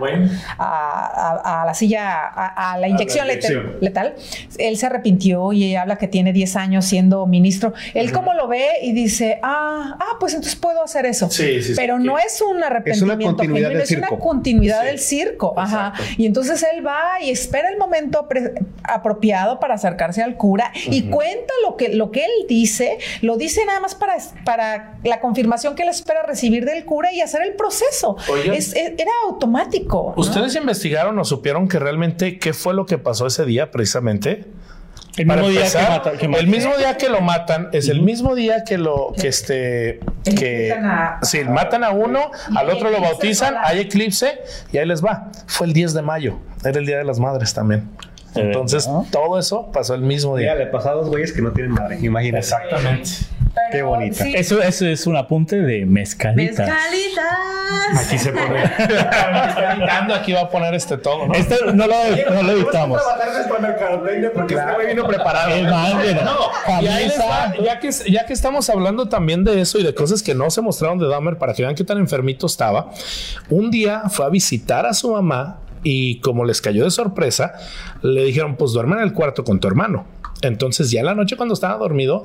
Speaker 8: a- a- a la silla, a, a la inyección
Speaker 6: la
Speaker 8: letal,
Speaker 6: inyección.
Speaker 8: letal, él se arrepintió y habla que tiene 10 años siendo ministro. Él como lo ve y dice, ah, ah, pues entonces puedo hacer eso.
Speaker 7: Sí, sí, sí.
Speaker 8: Pero no es un arrepentimiento
Speaker 6: continuidad
Speaker 8: genuino,
Speaker 6: del
Speaker 8: es una
Speaker 6: circo.
Speaker 8: continuidad del circo. Ajá. Y entonces él va y espera el momento pre- apropiado para acercarse al cura y cuenta lo que, lo que él dice, lo dice nada más para, para la confirmación que él espera recibir del cura y hacer el proceso. Es- es- era automático. ¿no?
Speaker 7: ¿Ustedes investigaron o supieron que realmente qué fue lo que pasó ese día precisamente?
Speaker 4: El mismo día que
Speaker 7: empezar,
Speaker 4: mata- que mata-
Speaker 7: el mismo día que lo matan es el mismo día que lo que este que
Speaker 8: a-
Speaker 7: sí, matan a uno, al otro lo bautizan, hay eclipse y ahí les va. Fue el 10 de mayo, era el día de las madres también. Entonces, todo eso pasó el mismo
Speaker 6: Mira,
Speaker 7: día.
Speaker 6: le pasó a dos güeyes que no tienen madre. Imagínate.
Speaker 7: Exactamente.
Speaker 6: Qué bonita.
Speaker 8: sí.
Speaker 4: Eso, eso es un apunte de mezcalita.
Speaker 5: Mezcalitas.
Speaker 7: Aquí se pone. Está editando, aquí va a poner este todo, ¿no?
Speaker 4: Esto no lo, no lo editamos.
Speaker 6: Porque este güey vino preparado.
Speaker 4: Más, mira,
Speaker 7: Y ahí va, ya que, ya que estamos hablando también de eso y de cosas que no se mostraron de Dahmer para que vean qué tan enfermito estaba, un día fue a visitar a su mamá y como les cayó de sorpresa, le dijeron, pues duerme en el cuarto con tu hermano. Entonces ya en la noche cuando estaba dormido,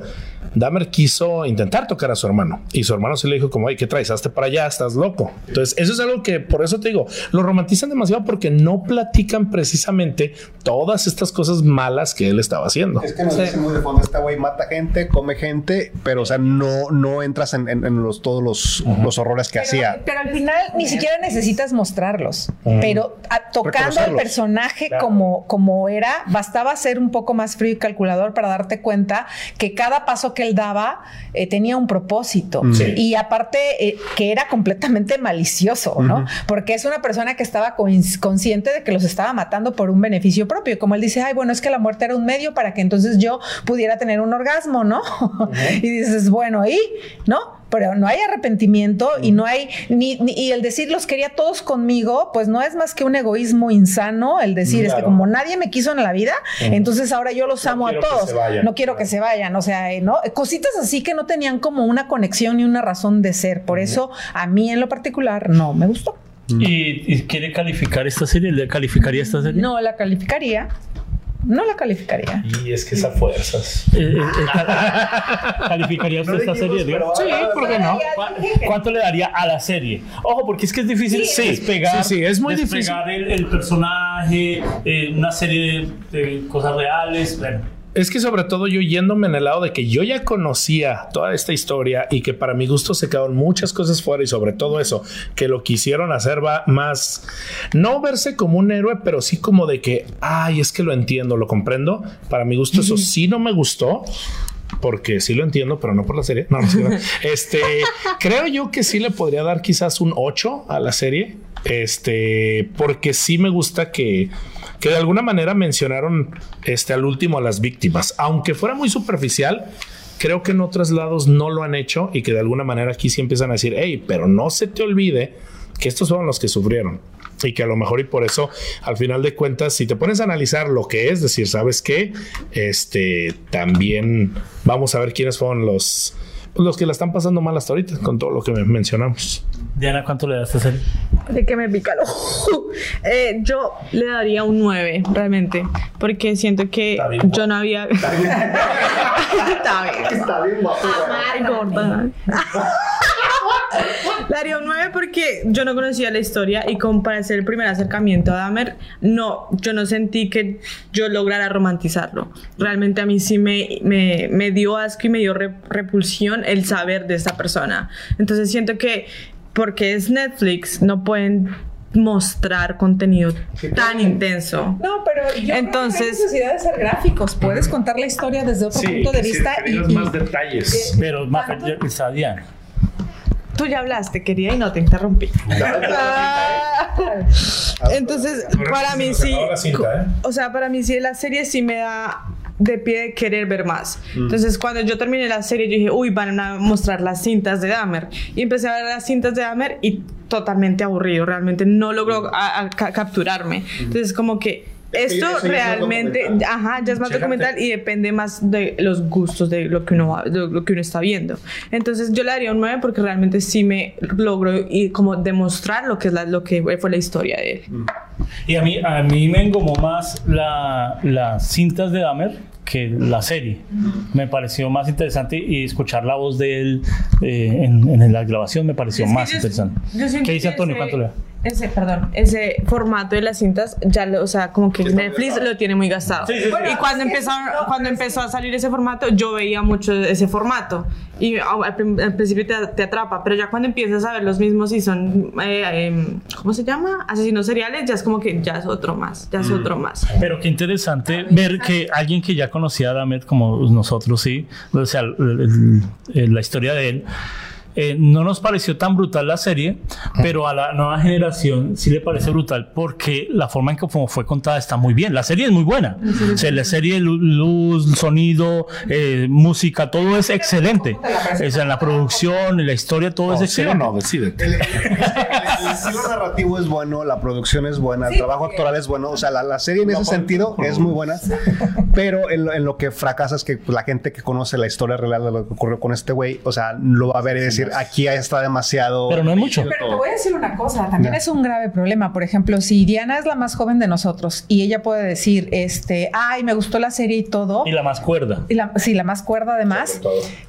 Speaker 7: Dahmer quiso intentar tocar a su hermano y su hermano se le dijo como, ay, ¿qué traes? Hazte para allá, estás loco. Entonces eso es algo que por eso te digo, lo romantizan demasiado porque no platican precisamente todas estas cosas malas que él estaba haciendo.
Speaker 6: Es que nos dice muy de fondo, este güey mata gente, come gente, pero o sea, no, no entras en, en- en los, todos los, los horrores que hacía.
Speaker 8: Pero al final ni siquiera necesitas mostrarlos. Pero a- tocando al personaje como, como era, bastaba ser un poco más frío y calculador para darte cuenta que cada paso que él daba eh, tenía un propósito.
Speaker 7: Sí.
Speaker 8: Y aparte eh, que era completamente malicioso, ¿no? Porque es una persona que estaba consciente de que los estaba matando por un beneficio propio. Como él dice, ay, bueno, es que la muerte era un medio para que entonces yo pudiera tener un orgasmo, ¿no? y dices, bueno, ¿y? ¿No? Pero no hay arrepentimiento y no hay ni, ni- y el decir los quería todos conmigo, pues no es más que un egoísmo insano el decir, este
Speaker 7: Claro.
Speaker 8: como nadie me quiso en la vida, entonces ahora yo los
Speaker 7: No
Speaker 8: amo a
Speaker 7: quiero que
Speaker 8: todos.
Speaker 7: se vayan.
Speaker 8: No quiero que se vayan, o sea, eh, ¿no? Cositas así que no tenían como una conexión ni una razón de ser. Por eso a mí en lo particular no me gustó.
Speaker 4: ¿Y, y quiere calificar esta serie? ¿Le calificaría esta serie?
Speaker 8: No la calificaría. No la calificaría.
Speaker 7: Y es que es a fuerzas.
Speaker 4: Eh, eh, eh, cal- ¿Calificaría usted esta serie?
Speaker 7: Sí, ¿por qué no?
Speaker 4: ¿Cu- ¿Cuánto le daría a la serie? Ojo, porque es que es difícil
Speaker 7: Sí,
Speaker 4: despegar,
Speaker 7: sí, sí, es muy
Speaker 4: despegar El, el personaje, eh, una serie de, de cosas reales. Bueno,
Speaker 7: Es que sobre todo yo yéndome en el lado de que yo ya conocía toda esta historia y que para mi gusto se quedaron muchas cosas fuera y sobre todo eso, que lo quisieron hacer va más, no verse como un héroe, pero sí como de que, ay, es que lo entiendo, lo comprendo. Para mi gusto eso sí no me gustó. Porque sí lo entiendo, pero no por la serie. No, no. Este, creo yo que sí le podría dar quizás un 8 a la serie. Este, porque sí me gusta que, que de alguna manera mencionaron este al último a las víctimas, aunque fuera muy superficial. Creo que en otros lados no lo han hecho y que de alguna manera aquí sí empiezan a decir, hey, pero no se te olvide que estos fueron los que sufrieron y que a lo mejor y por eso al final de cuentas si te pones a analizar lo que es decir sabes qué este también vamos a ver quiénes fueron los los que la están pasando mal hasta ahorita con todo lo que mencionamos
Speaker 4: Diana, ¿cuánto le da a serie?
Speaker 5: De que me pica el ojo. Eh, yo le daría un 9, realmente. Porque siento que
Speaker 7: Está bien
Speaker 5: yo no había. Está bien.
Speaker 6: Está bien guapo.
Speaker 5: Ay, gorda. Le daría un 9 porque yo no conocía la historia y como para hacer el primer acercamiento a Dahmer, no, yo no sentí que yo lograra romantizarlo. Realmente a mí sí me, me, me dio asco y me dio re- repulsión el saber de esta persona. Entonces siento que porque es Netflix, no pueden mostrar contenido tan intenso.
Speaker 8: No, pero yo
Speaker 5: Entonces-
Speaker 8: creo que no hay necesidad de ser gráficos. Puedes contar la historia desde otro punto de vista y, y-
Speaker 7: más detalles
Speaker 4: Pero más está Diana.
Speaker 5: Tú ya hablaste, quería, y no te interrumpí. Entonces, para mí sí.
Speaker 7: ¿eh?
Speaker 5: O sea, para mí sí, la serie sí me da de pie de querer ver más. Entonces, cuando yo terminé la serie, yo dije, uy, van a mostrar las cintas de Dahmer. Y empecé a ver las cintas de Dahmer y totalmente aburrido. Realmente no logró capturarme. Entonces, como que esto
Speaker 6: es
Speaker 5: realmente,
Speaker 6: documental.
Speaker 5: ajá, ya es más
Speaker 7: Chécate.
Speaker 5: documental y depende más de los gustos de lo que uno va- de lo que uno está viendo. Entonces yo le daría un 9 porque realmente sí me logró y como demostrar lo que es la, lo que fue la historia de él.
Speaker 4: Y a mí, a mí me engomó más la, las cintas de Dahmer que la serie. Me pareció más interesante y escuchar la voz de él eh, en, en la grabación me pareció
Speaker 5: Es que
Speaker 4: más
Speaker 5: yo-
Speaker 4: interesante.
Speaker 5: yo
Speaker 4: ¿Qué dice Antonio?
Speaker 5: ese-
Speaker 4: ¿Cuánto le da?
Speaker 5: Ese, perdón, ese formato de las cintas, ya lo, o sea, como que Netflix lo tiene muy gastado.
Speaker 4: Sí, sí, sí.
Speaker 5: y cuando empezó, cuando empezó a salir ese formato, yo veía mucho ese formato. Y ah, al, al principio te, te atrapa, pero ya cuando empiezas a ver los mismos y son, eh, em, ¿cómo se llama? Asesinos seriales, ya es como que ya es otro más, ya es
Speaker 4: Mm.
Speaker 5: otro más.
Speaker 4: Pero qué interesante ver que alguien que ya conocía a Dahmer como nosotros, sí, o sea, la historia de él, eh, no nos pareció tan brutal la serie, pero a la nueva generación sí le parece brutal porque la forma en que como fue contada está muy bien. La serie es muy buena. O sea, la serie, lu- luz, sonido, eh, música, todo es excelente. O sea, en la producción, en la historia, todo es
Speaker 7: ¿Sí o
Speaker 4: excelente.
Speaker 7: no?
Speaker 6: El, el- el estilo narrativo es bueno, la producción es buena, el trabajo actoral es bueno. O sea, la, la serie en ese sentido es muy buena, pero en, lo- en lo que fracasa es que pues, la gente que conoce la historia real de lo que ocurrió con este güey, o sea, lo va a ver y decir, aquí está demasiado.
Speaker 4: Pero no es mucho.
Speaker 8: Pero te voy a decir una cosa, también es un grave problema. Por ejemplo, si Diana es la más joven de nosotros y ella puede decir, este, ay, me gustó la serie y todo.
Speaker 4: Y la más cuerda.
Speaker 8: y la, sí, la más cuerda además.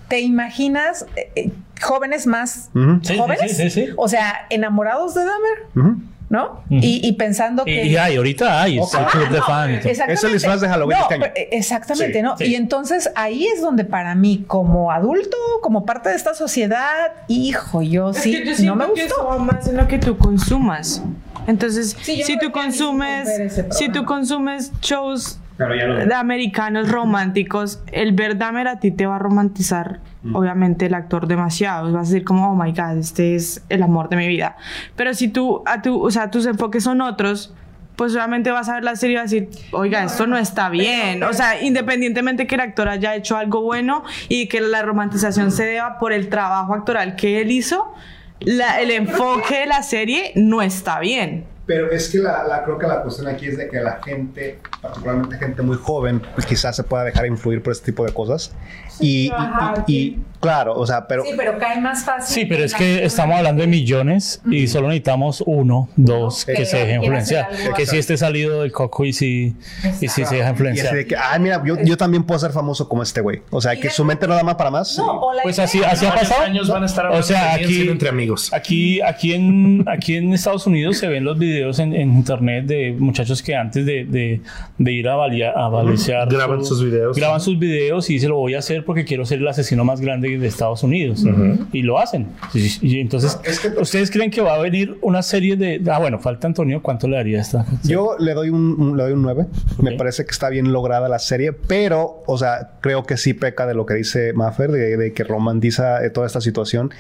Speaker 8: ¿Te imaginas eh, eh, jóvenes más jóvenes?
Speaker 4: sí, sí, sí.
Speaker 8: O sea, enamorados de Dahmer,
Speaker 6: Ujú.
Speaker 8: ¿No? y, y pensando
Speaker 4: Y,
Speaker 8: que...
Speaker 4: y hay, ahorita hay, es el club de fans.
Speaker 6: Es el disfraz de Halloween
Speaker 8: No,
Speaker 6: este año.
Speaker 8: eh, exactamente,
Speaker 6: Sí,
Speaker 8: ¿no?
Speaker 4: sí.
Speaker 8: Y entonces ahí es donde para mí, como adulto, como parte de esta sociedad, hijo, yo
Speaker 5: Es
Speaker 8: sí,
Speaker 5: que yo
Speaker 8: no me
Speaker 5: que
Speaker 8: gustó.
Speaker 5: eso más en lo que tú consumas. Entonces,
Speaker 8: Sí,
Speaker 5: si tú consumes, si tú consumes shows
Speaker 6: Ya
Speaker 5: de americanos románticos, el ver Dahmer a ti te va a romantizar, obviamente, el actor demasiado. Vas a decir como, oh my God, este es el amor de mi vida. Pero si tú, a tu, o sea, tus enfoques son otros, pues obviamente vas a ver la serie y vas a decir, oiga, esto no está bien. O sea, independientemente que el actor haya hecho algo bueno y que la romantización se deba por el trabajo actoral que él hizo, la- el enfoque de la serie no está bien.
Speaker 6: Pero es que la, la- creo que la cuestión aquí es de que la gente, particularmente gente muy joven, pues quizás se pueda dejar influir por este tipo de cosas. y, y-
Speaker 8: ajá,
Speaker 6: y- y, claro, o sea, pero
Speaker 8: Sí, pero cae más fácil.
Speaker 4: Sí, pero es que estamos hablando de millones y solo necesitamos uno, dos que
Speaker 8: que
Speaker 4: se
Speaker 8: hacer
Speaker 4: influenciar. Que si
Speaker 8: así.
Speaker 4: esté salido del coco y si, y si se deja
Speaker 6: y así
Speaker 4: influenciar.
Speaker 6: de que, ay, mira, yo, yo también puedo ser famoso como este güey. O sea, que su mente no da más para más.
Speaker 8: No, o la
Speaker 4: Pues así, así ha pasado.
Speaker 7: años van a estar
Speaker 4: o sea, aquí,
Speaker 7: entre amigos.
Speaker 4: Aquí, aquí, en, aquí en Estados Unidos se ven los videos en, en internet de muchachos que antes de, de, de ir a, valia- a balicear
Speaker 7: Graban sus videos.
Speaker 4: Graban sus videos y dicen lo voy a hacer porque quiero ser el asesino más grande de Estados Unidos. Y lo hacen. Y, y entonces,
Speaker 6: Es que-
Speaker 4: ¿ustedes creen que va a venir una serie de... Ah, bueno, falta Antonio. ¿Cuánto le daría a esta?
Speaker 6: Yo le doy un, un- le doy un 9. Me
Speaker 4: Ok.
Speaker 6: parece que está bien lograda la serie, pero, o sea, creo que sí peca de lo que dice Maffer, de, de que romantiza eh, toda esta situación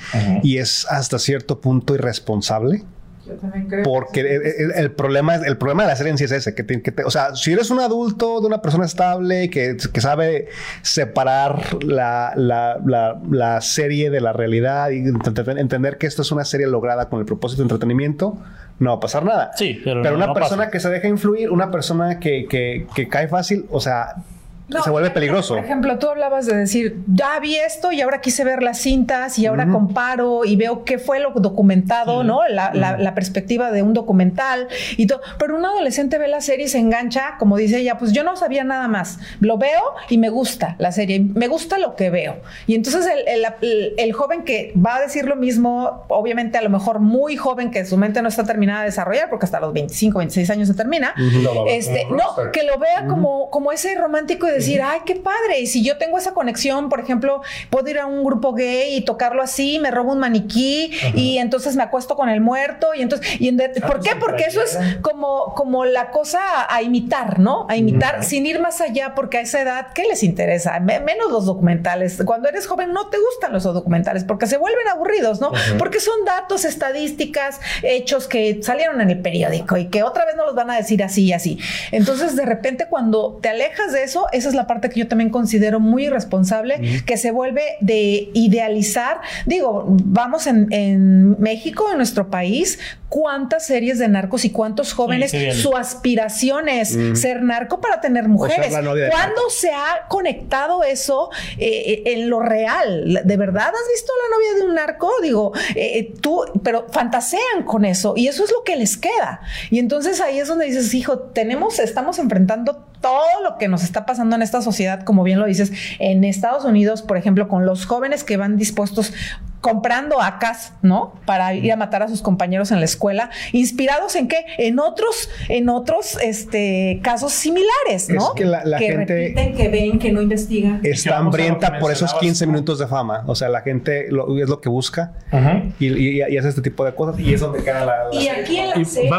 Speaker 6: y es hasta cierto punto irresponsable.
Speaker 8: Yo también creo.
Speaker 6: Porque el, el- el problema es el problema de la serie en sí es ese, que, te- que te- o sea, si eres un adulto de una persona estable que, que sabe separar la, la, la- la serie de la realidad y ent- ent- entender que esto es una serie lograda con el propósito de entretenimiento, no va a pasar nada.
Speaker 4: Sí, pero
Speaker 6: pero
Speaker 4: no-
Speaker 6: una
Speaker 4: no
Speaker 6: persona
Speaker 4: pasa.
Speaker 6: que se deja influir, una persona que, que, que cae fácil, o sea,
Speaker 8: No,
Speaker 6: se vuelve peligroso.
Speaker 8: Por ejemplo, tú hablabas de decir, ya vi esto y ahora quise ver las cintas y ahora comparo y veo qué fue lo documentado, ¿no? La, la- la perspectiva de un documental y todo. Pero un adolescente ve la serie y se engancha, como dice ella, pues yo no sabía nada más. Lo veo y me gusta la serie, me gusta lo que veo. Y entonces el, el- el- el joven que va a decir lo mismo, obviamente a lo mejor muy joven, que su mente no está terminada de desarrollar, porque hasta los 25, 26 años se termina, este, no, que lo vea como, como ese romántico y decir, ay, qué padre. Y si yo tengo esa conexión, por ejemplo, puedo ir a un grupo gay y tocarlo así, me robo un maniquí y entonces me acuesto con el muerto. Y entonces, y en de- ¿por qué? Porque eso es como, como la cosa a, a imitar, ¿no? A imitar sin ir más allá, porque a esa edad, ¿qué les interesa? Me- menos los documentales. Cuando eres joven no te gustan los documentales porque se vuelven aburridos, ¿no? Porque son datos, estadísticas, hechos que salieron en el periódico y que otra vez no los van a decir así y así. Entonces, de repente, cuando te alejas de eso, esa es la parte que yo también considero muy irresponsable, que se vuelve de idealizar. Digo, vamos en, en México, en nuestro país, cuántas series de narcos y cuántos jóvenes,
Speaker 4: sí,
Speaker 8: su aspiración es ser narco para tener mujeres. ¿Cuándo se ha conectado eso eh, eh, en lo real? ¿De verdad has visto a la novia de un narco? Digo, eh, tú, pero fantasean con eso y eso es lo que les queda. Y entonces ahí es donde dices, hijo, tenemos, estamos enfrentando todo lo que nos está pasando en esta sociedad, como bien lo dices, en Estados Unidos, por ejemplo, con los jóvenes que van dispuestos comprando acas, ¿no? Para ir a matar a sus compañeros en la escuela, inspirados en qué? En otros, en otros este, casos similares, ¿no?
Speaker 6: Es que la- la gente-
Speaker 8: repiten, que ven, que no investigan.
Speaker 6: Está hambrienta por esos
Speaker 7: mencionabas.
Speaker 6: 15 minutos de fama. O sea, la gente lo- es lo que busca y, y- y hace este tipo de cosas y es donde queda la... la
Speaker 8: Y
Speaker 6: serie.
Speaker 8: aquí en la serie,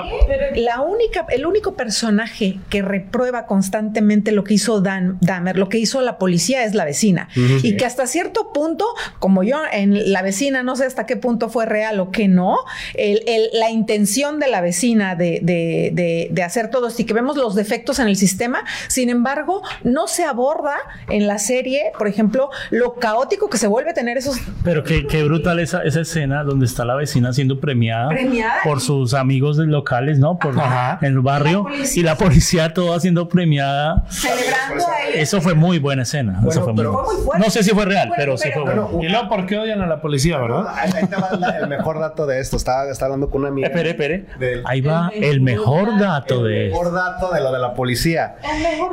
Speaker 8: la única, el único personaje que reprueba constantemente lo que hizo Dan Dahmer, lo que hizo la policía es la vecina. y que hasta cierto punto, como yo en la vecina vecina, no sé hasta qué punto fue real o qué no, el- el- la intención de la vecina de, de- de- de hacer todo esto y que vemos los defectos en el sistema, sin embargo, no se aborda en la serie, por ejemplo, lo caótico que se vuelve tener esos
Speaker 4: Pero qué, qué brutal esa, esa escena donde está la vecina siendo premiada,
Speaker 8: Premiada.
Speaker 4: por sus amigos locales, ¿no? Por
Speaker 7: Ajá.
Speaker 4: en el barrio.
Speaker 8: La
Speaker 4: y la policía toda siendo premiada.
Speaker 8: celebrando a él.
Speaker 4: Eso fue muy buena escena. eso fue muy
Speaker 6: pero-
Speaker 8: Fue muy fuerte.
Speaker 4: No sé si fue real,
Speaker 8: Bueno,
Speaker 4: pero, sí
Speaker 8: pero-
Speaker 4: fue bueno.
Speaker 7: Y luego, ¿por qué odian a la policía, verdad?
Speaker 6: Ahí, ahí te va el mejor dato de esto. Estaba, estaba hablando con una amiga.
Speaker 4: Espere, espere.
Speaker 6: Del-
Speaker 4: Ahí va el mejor dato de
Speaker 6: El mejor dato de lo de la policía.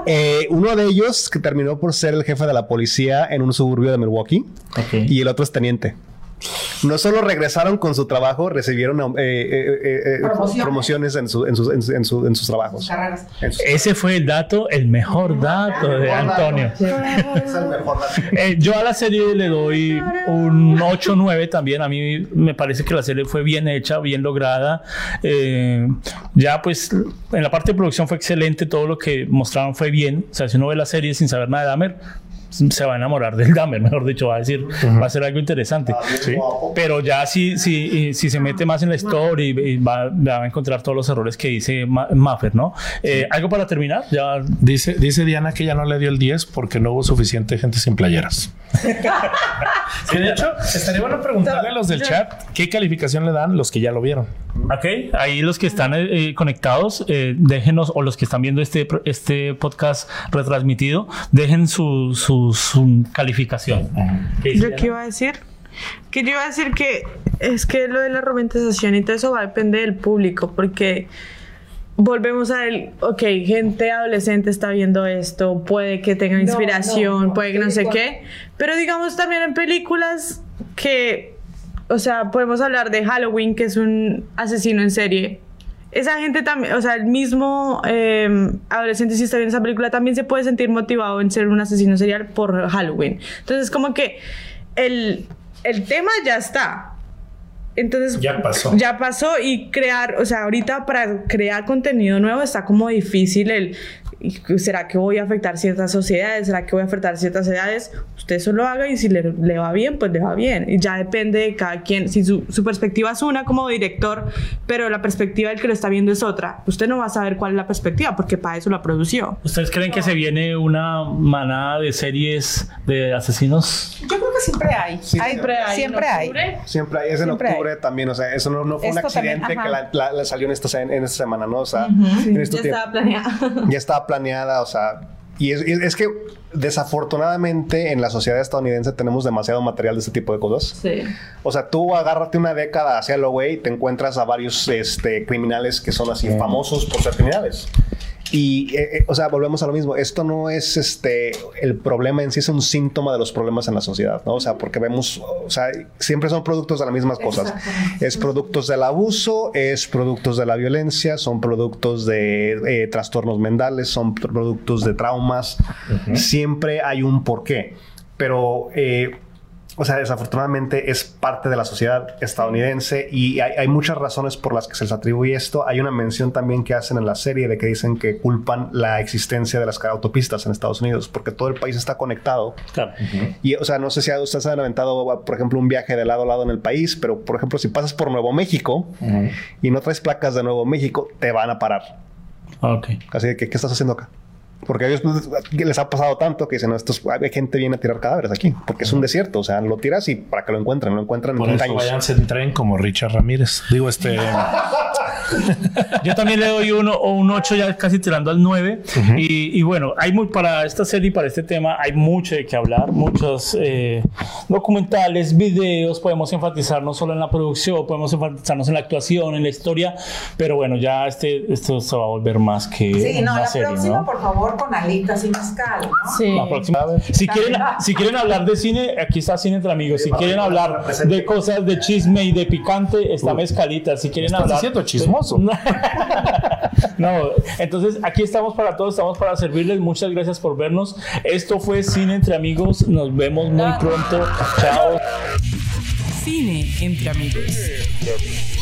Speaker 6: Eh, uno de ellos que terminó por ser el jefe de la policía en un suburbio de Milwaukee
Speaker 4: Ok.
Speaker 6: y el otro es teniente. No solo regresaron con su trabajo, recibieron eh, eh, eh, eh,
Speaker 8: Promociones.
Speaker 6: promociones en, su- en sus, en su- en su- en sus trabajos.
Speaker 8: carreras.
Speaker 6: En sus-
Speaker 4: Ese fue el dato, el mejor dato de Antonio. Yo a la serie le doy un 8-9 también. A mí me parece que la serie fue bien hecha, bien lograda. Eh, ya pues en la parte de producción fue excelente, todo lo que mostraron fue bien. O sea, si uno ve la serie sin saber nada de Dahmer, se va a enamorar del Dahmer, mejor dicho, va a decir, va a ser algo interesante.
Speaker 6: Sí.
Speaker 4: Pero ya si, si, si se mete más en la historia y, y va, va a encontrar todos los errores que dice Ma- Maffer, ¿no? Eh, ¿Algo para terminar? Ya
Speaker 7: Dice, dice Diana que ya no le dio el 10 porque no hubo suficiente gente sin playeras. de hecho, estaría bueno preguntarle a los del chat qué calificación le dan los que ya lo vieron.
Speaker 4: Ok, ahí los que están eh, eh, conectados, eh, déjenos, o los que están viendo este, este podcast retransmitido, dejen su, su, su calificación. ¿Qué dice
Speaker 5: ¿Yo qué iba a decir? Que yo iba a decir que es que lo de la romantización y todo eso va a depender del público, porque volvemos a el, ok, gente adolescente está viendo esto, puede que tenga inspiración,
Speaker 8: no, no,
Speaker 5: puede que no sé qué, pero digamos también en películas que, o sea, podemos hablar de Halloween, que es un asesino en serie. Esa gente también, o sea, el mismo eh, adolescente si está viendo esa película también se puede sentir motivado en ser un asesino serial por Halloween. Entonces, como que el, el tema ya está. Entonces,
Speaker 7: Ya pasó.
Speaker 5: ya pasó y crear, o sea, ahorita para crear contenido nuevo está como difícil el ¿será que voy a afectar ciertas sociedades? ¿Será que voy a afectar ciertas edades? Usted solo haga y si le, le va bien, pues le va bien. Y ya depende de cada quien. Si su, su perspectiva es una como director, pero la perspectiva del que lo está viendo es otra, usted no va a saber cuál es la perspectiva porque para eso la produció.
Speaker 4: ¿Ustedes creen que se viene una manada de series de asesinos?
Speaker 8: Yo creo que siempre hay.
Speaker 6: Siempre
Speaker 8: hay. Siempre hay.
Speaker 6: Siempre hay, es en
Speaker 8: Siempre hay.
Speaker 6: octubre también, o sea, eso no, no fue un
Speaker 8: Esto también,
Speaker 6: accidente
Speaker 8: ajá.
Speaker 6: que la, la- la salió en esta, en esta semana, ¿no? O sea, en este tiempo.
Speaker 5: planeado.
Speaker 6: ya estaba planeada, o sea, y es, que desafortunadamente en la sociedad estadounidense tenemos demasiado material de este tipo de cosas.
Speaker 5: Sí.
Speaker 6: O sea, tú agárrate una década hacia lo güey y te encuentras a varios este, criminales que son así famosos por ser criminales. Y, eh, eh, o sea, volvemos a lo mismo. Esto no es este el problema en sí, es un síntoma de los problemas en la sociedad, ¿no? O sea, porque vemos, o sea, siempre son productos de las mismas cosas. Es productos del abuso, es productos de la violencia, son productos de eh, trastornos mentales, son productos de traumas. Siempre hay un porqué. Pero eh, o sea, desafortunadamente es parte de la sociedad estadounidense y hay, hay muchas razones por las que se les atribuye esto. Hay una mención también que hacen en la serie de que dicen que culpan la existencia de las autopistas en Estados Unidos porque todo el país está conectado.
Speaker 4: Claro.
Speaker 6: Y, o sea, no sé si ustedes han aventado, por ejemplo, un viaje de lado a lado en el país, pero, por ejemplo, si pasas por Nuevo México y no traes placas de Nuevo México, te van a parar.
Speaker 4: Ok.
Speaker 6: Así que, ¿qué estás haciendo acá? Porque a ellos les ha pasado tanto que dicen, no, estos, hay gente viene a tirar cadáveres aquí, porque es un desierto, o sea, lo tiras y para que lo encuentren, lo encuentran en
Speaker 7: Por
Speaker 6: 30
Speaker 7: eso
Speaker 6: años.
Speaker 7: váyanse en tren como Richard Ramírez. Digo, este.
Speaker 4: Yo también le doy uno o un 8 ya casi tirando al 9. y, y bueno, hay muy para esta serie y para este tema hay mucho de qué hablar, muchos eh, documentales, videos, podemos enfatizar no solo en la producción, podemos enfatizarnos en la actuación, en la historia, pero bueno, ya este esto se va a volver más que
Speaker 8: Sí, no,
Speaker 4: una
Speaker 8: la
Speaker 4: serie,
Speaker 8: próxima,
Speaker 4: ¿no?
Speaker 8: por favor, con alitas y mezcal, ¿no?
Speaker 5: Sí.
Speaker 4: La próxima. Si quieren, si quieren hablar de cine, aquí está Cine entre Amigos. Si quieren hablar de cosas de chisme y de picante, está Mezcalita. Si quieren
Speaker 7: Estás
Speaker 4: hablar.
Speaker 7: diciendo chismoso.
Speaker 4: no, entonces aquí estamos para todos, estamos para servirles. Muchas gracias por vernos. Esto fue Cine entre Amigos. Nos vemos muy pronto. Chao.
Speaker 2: Cine entre amigos.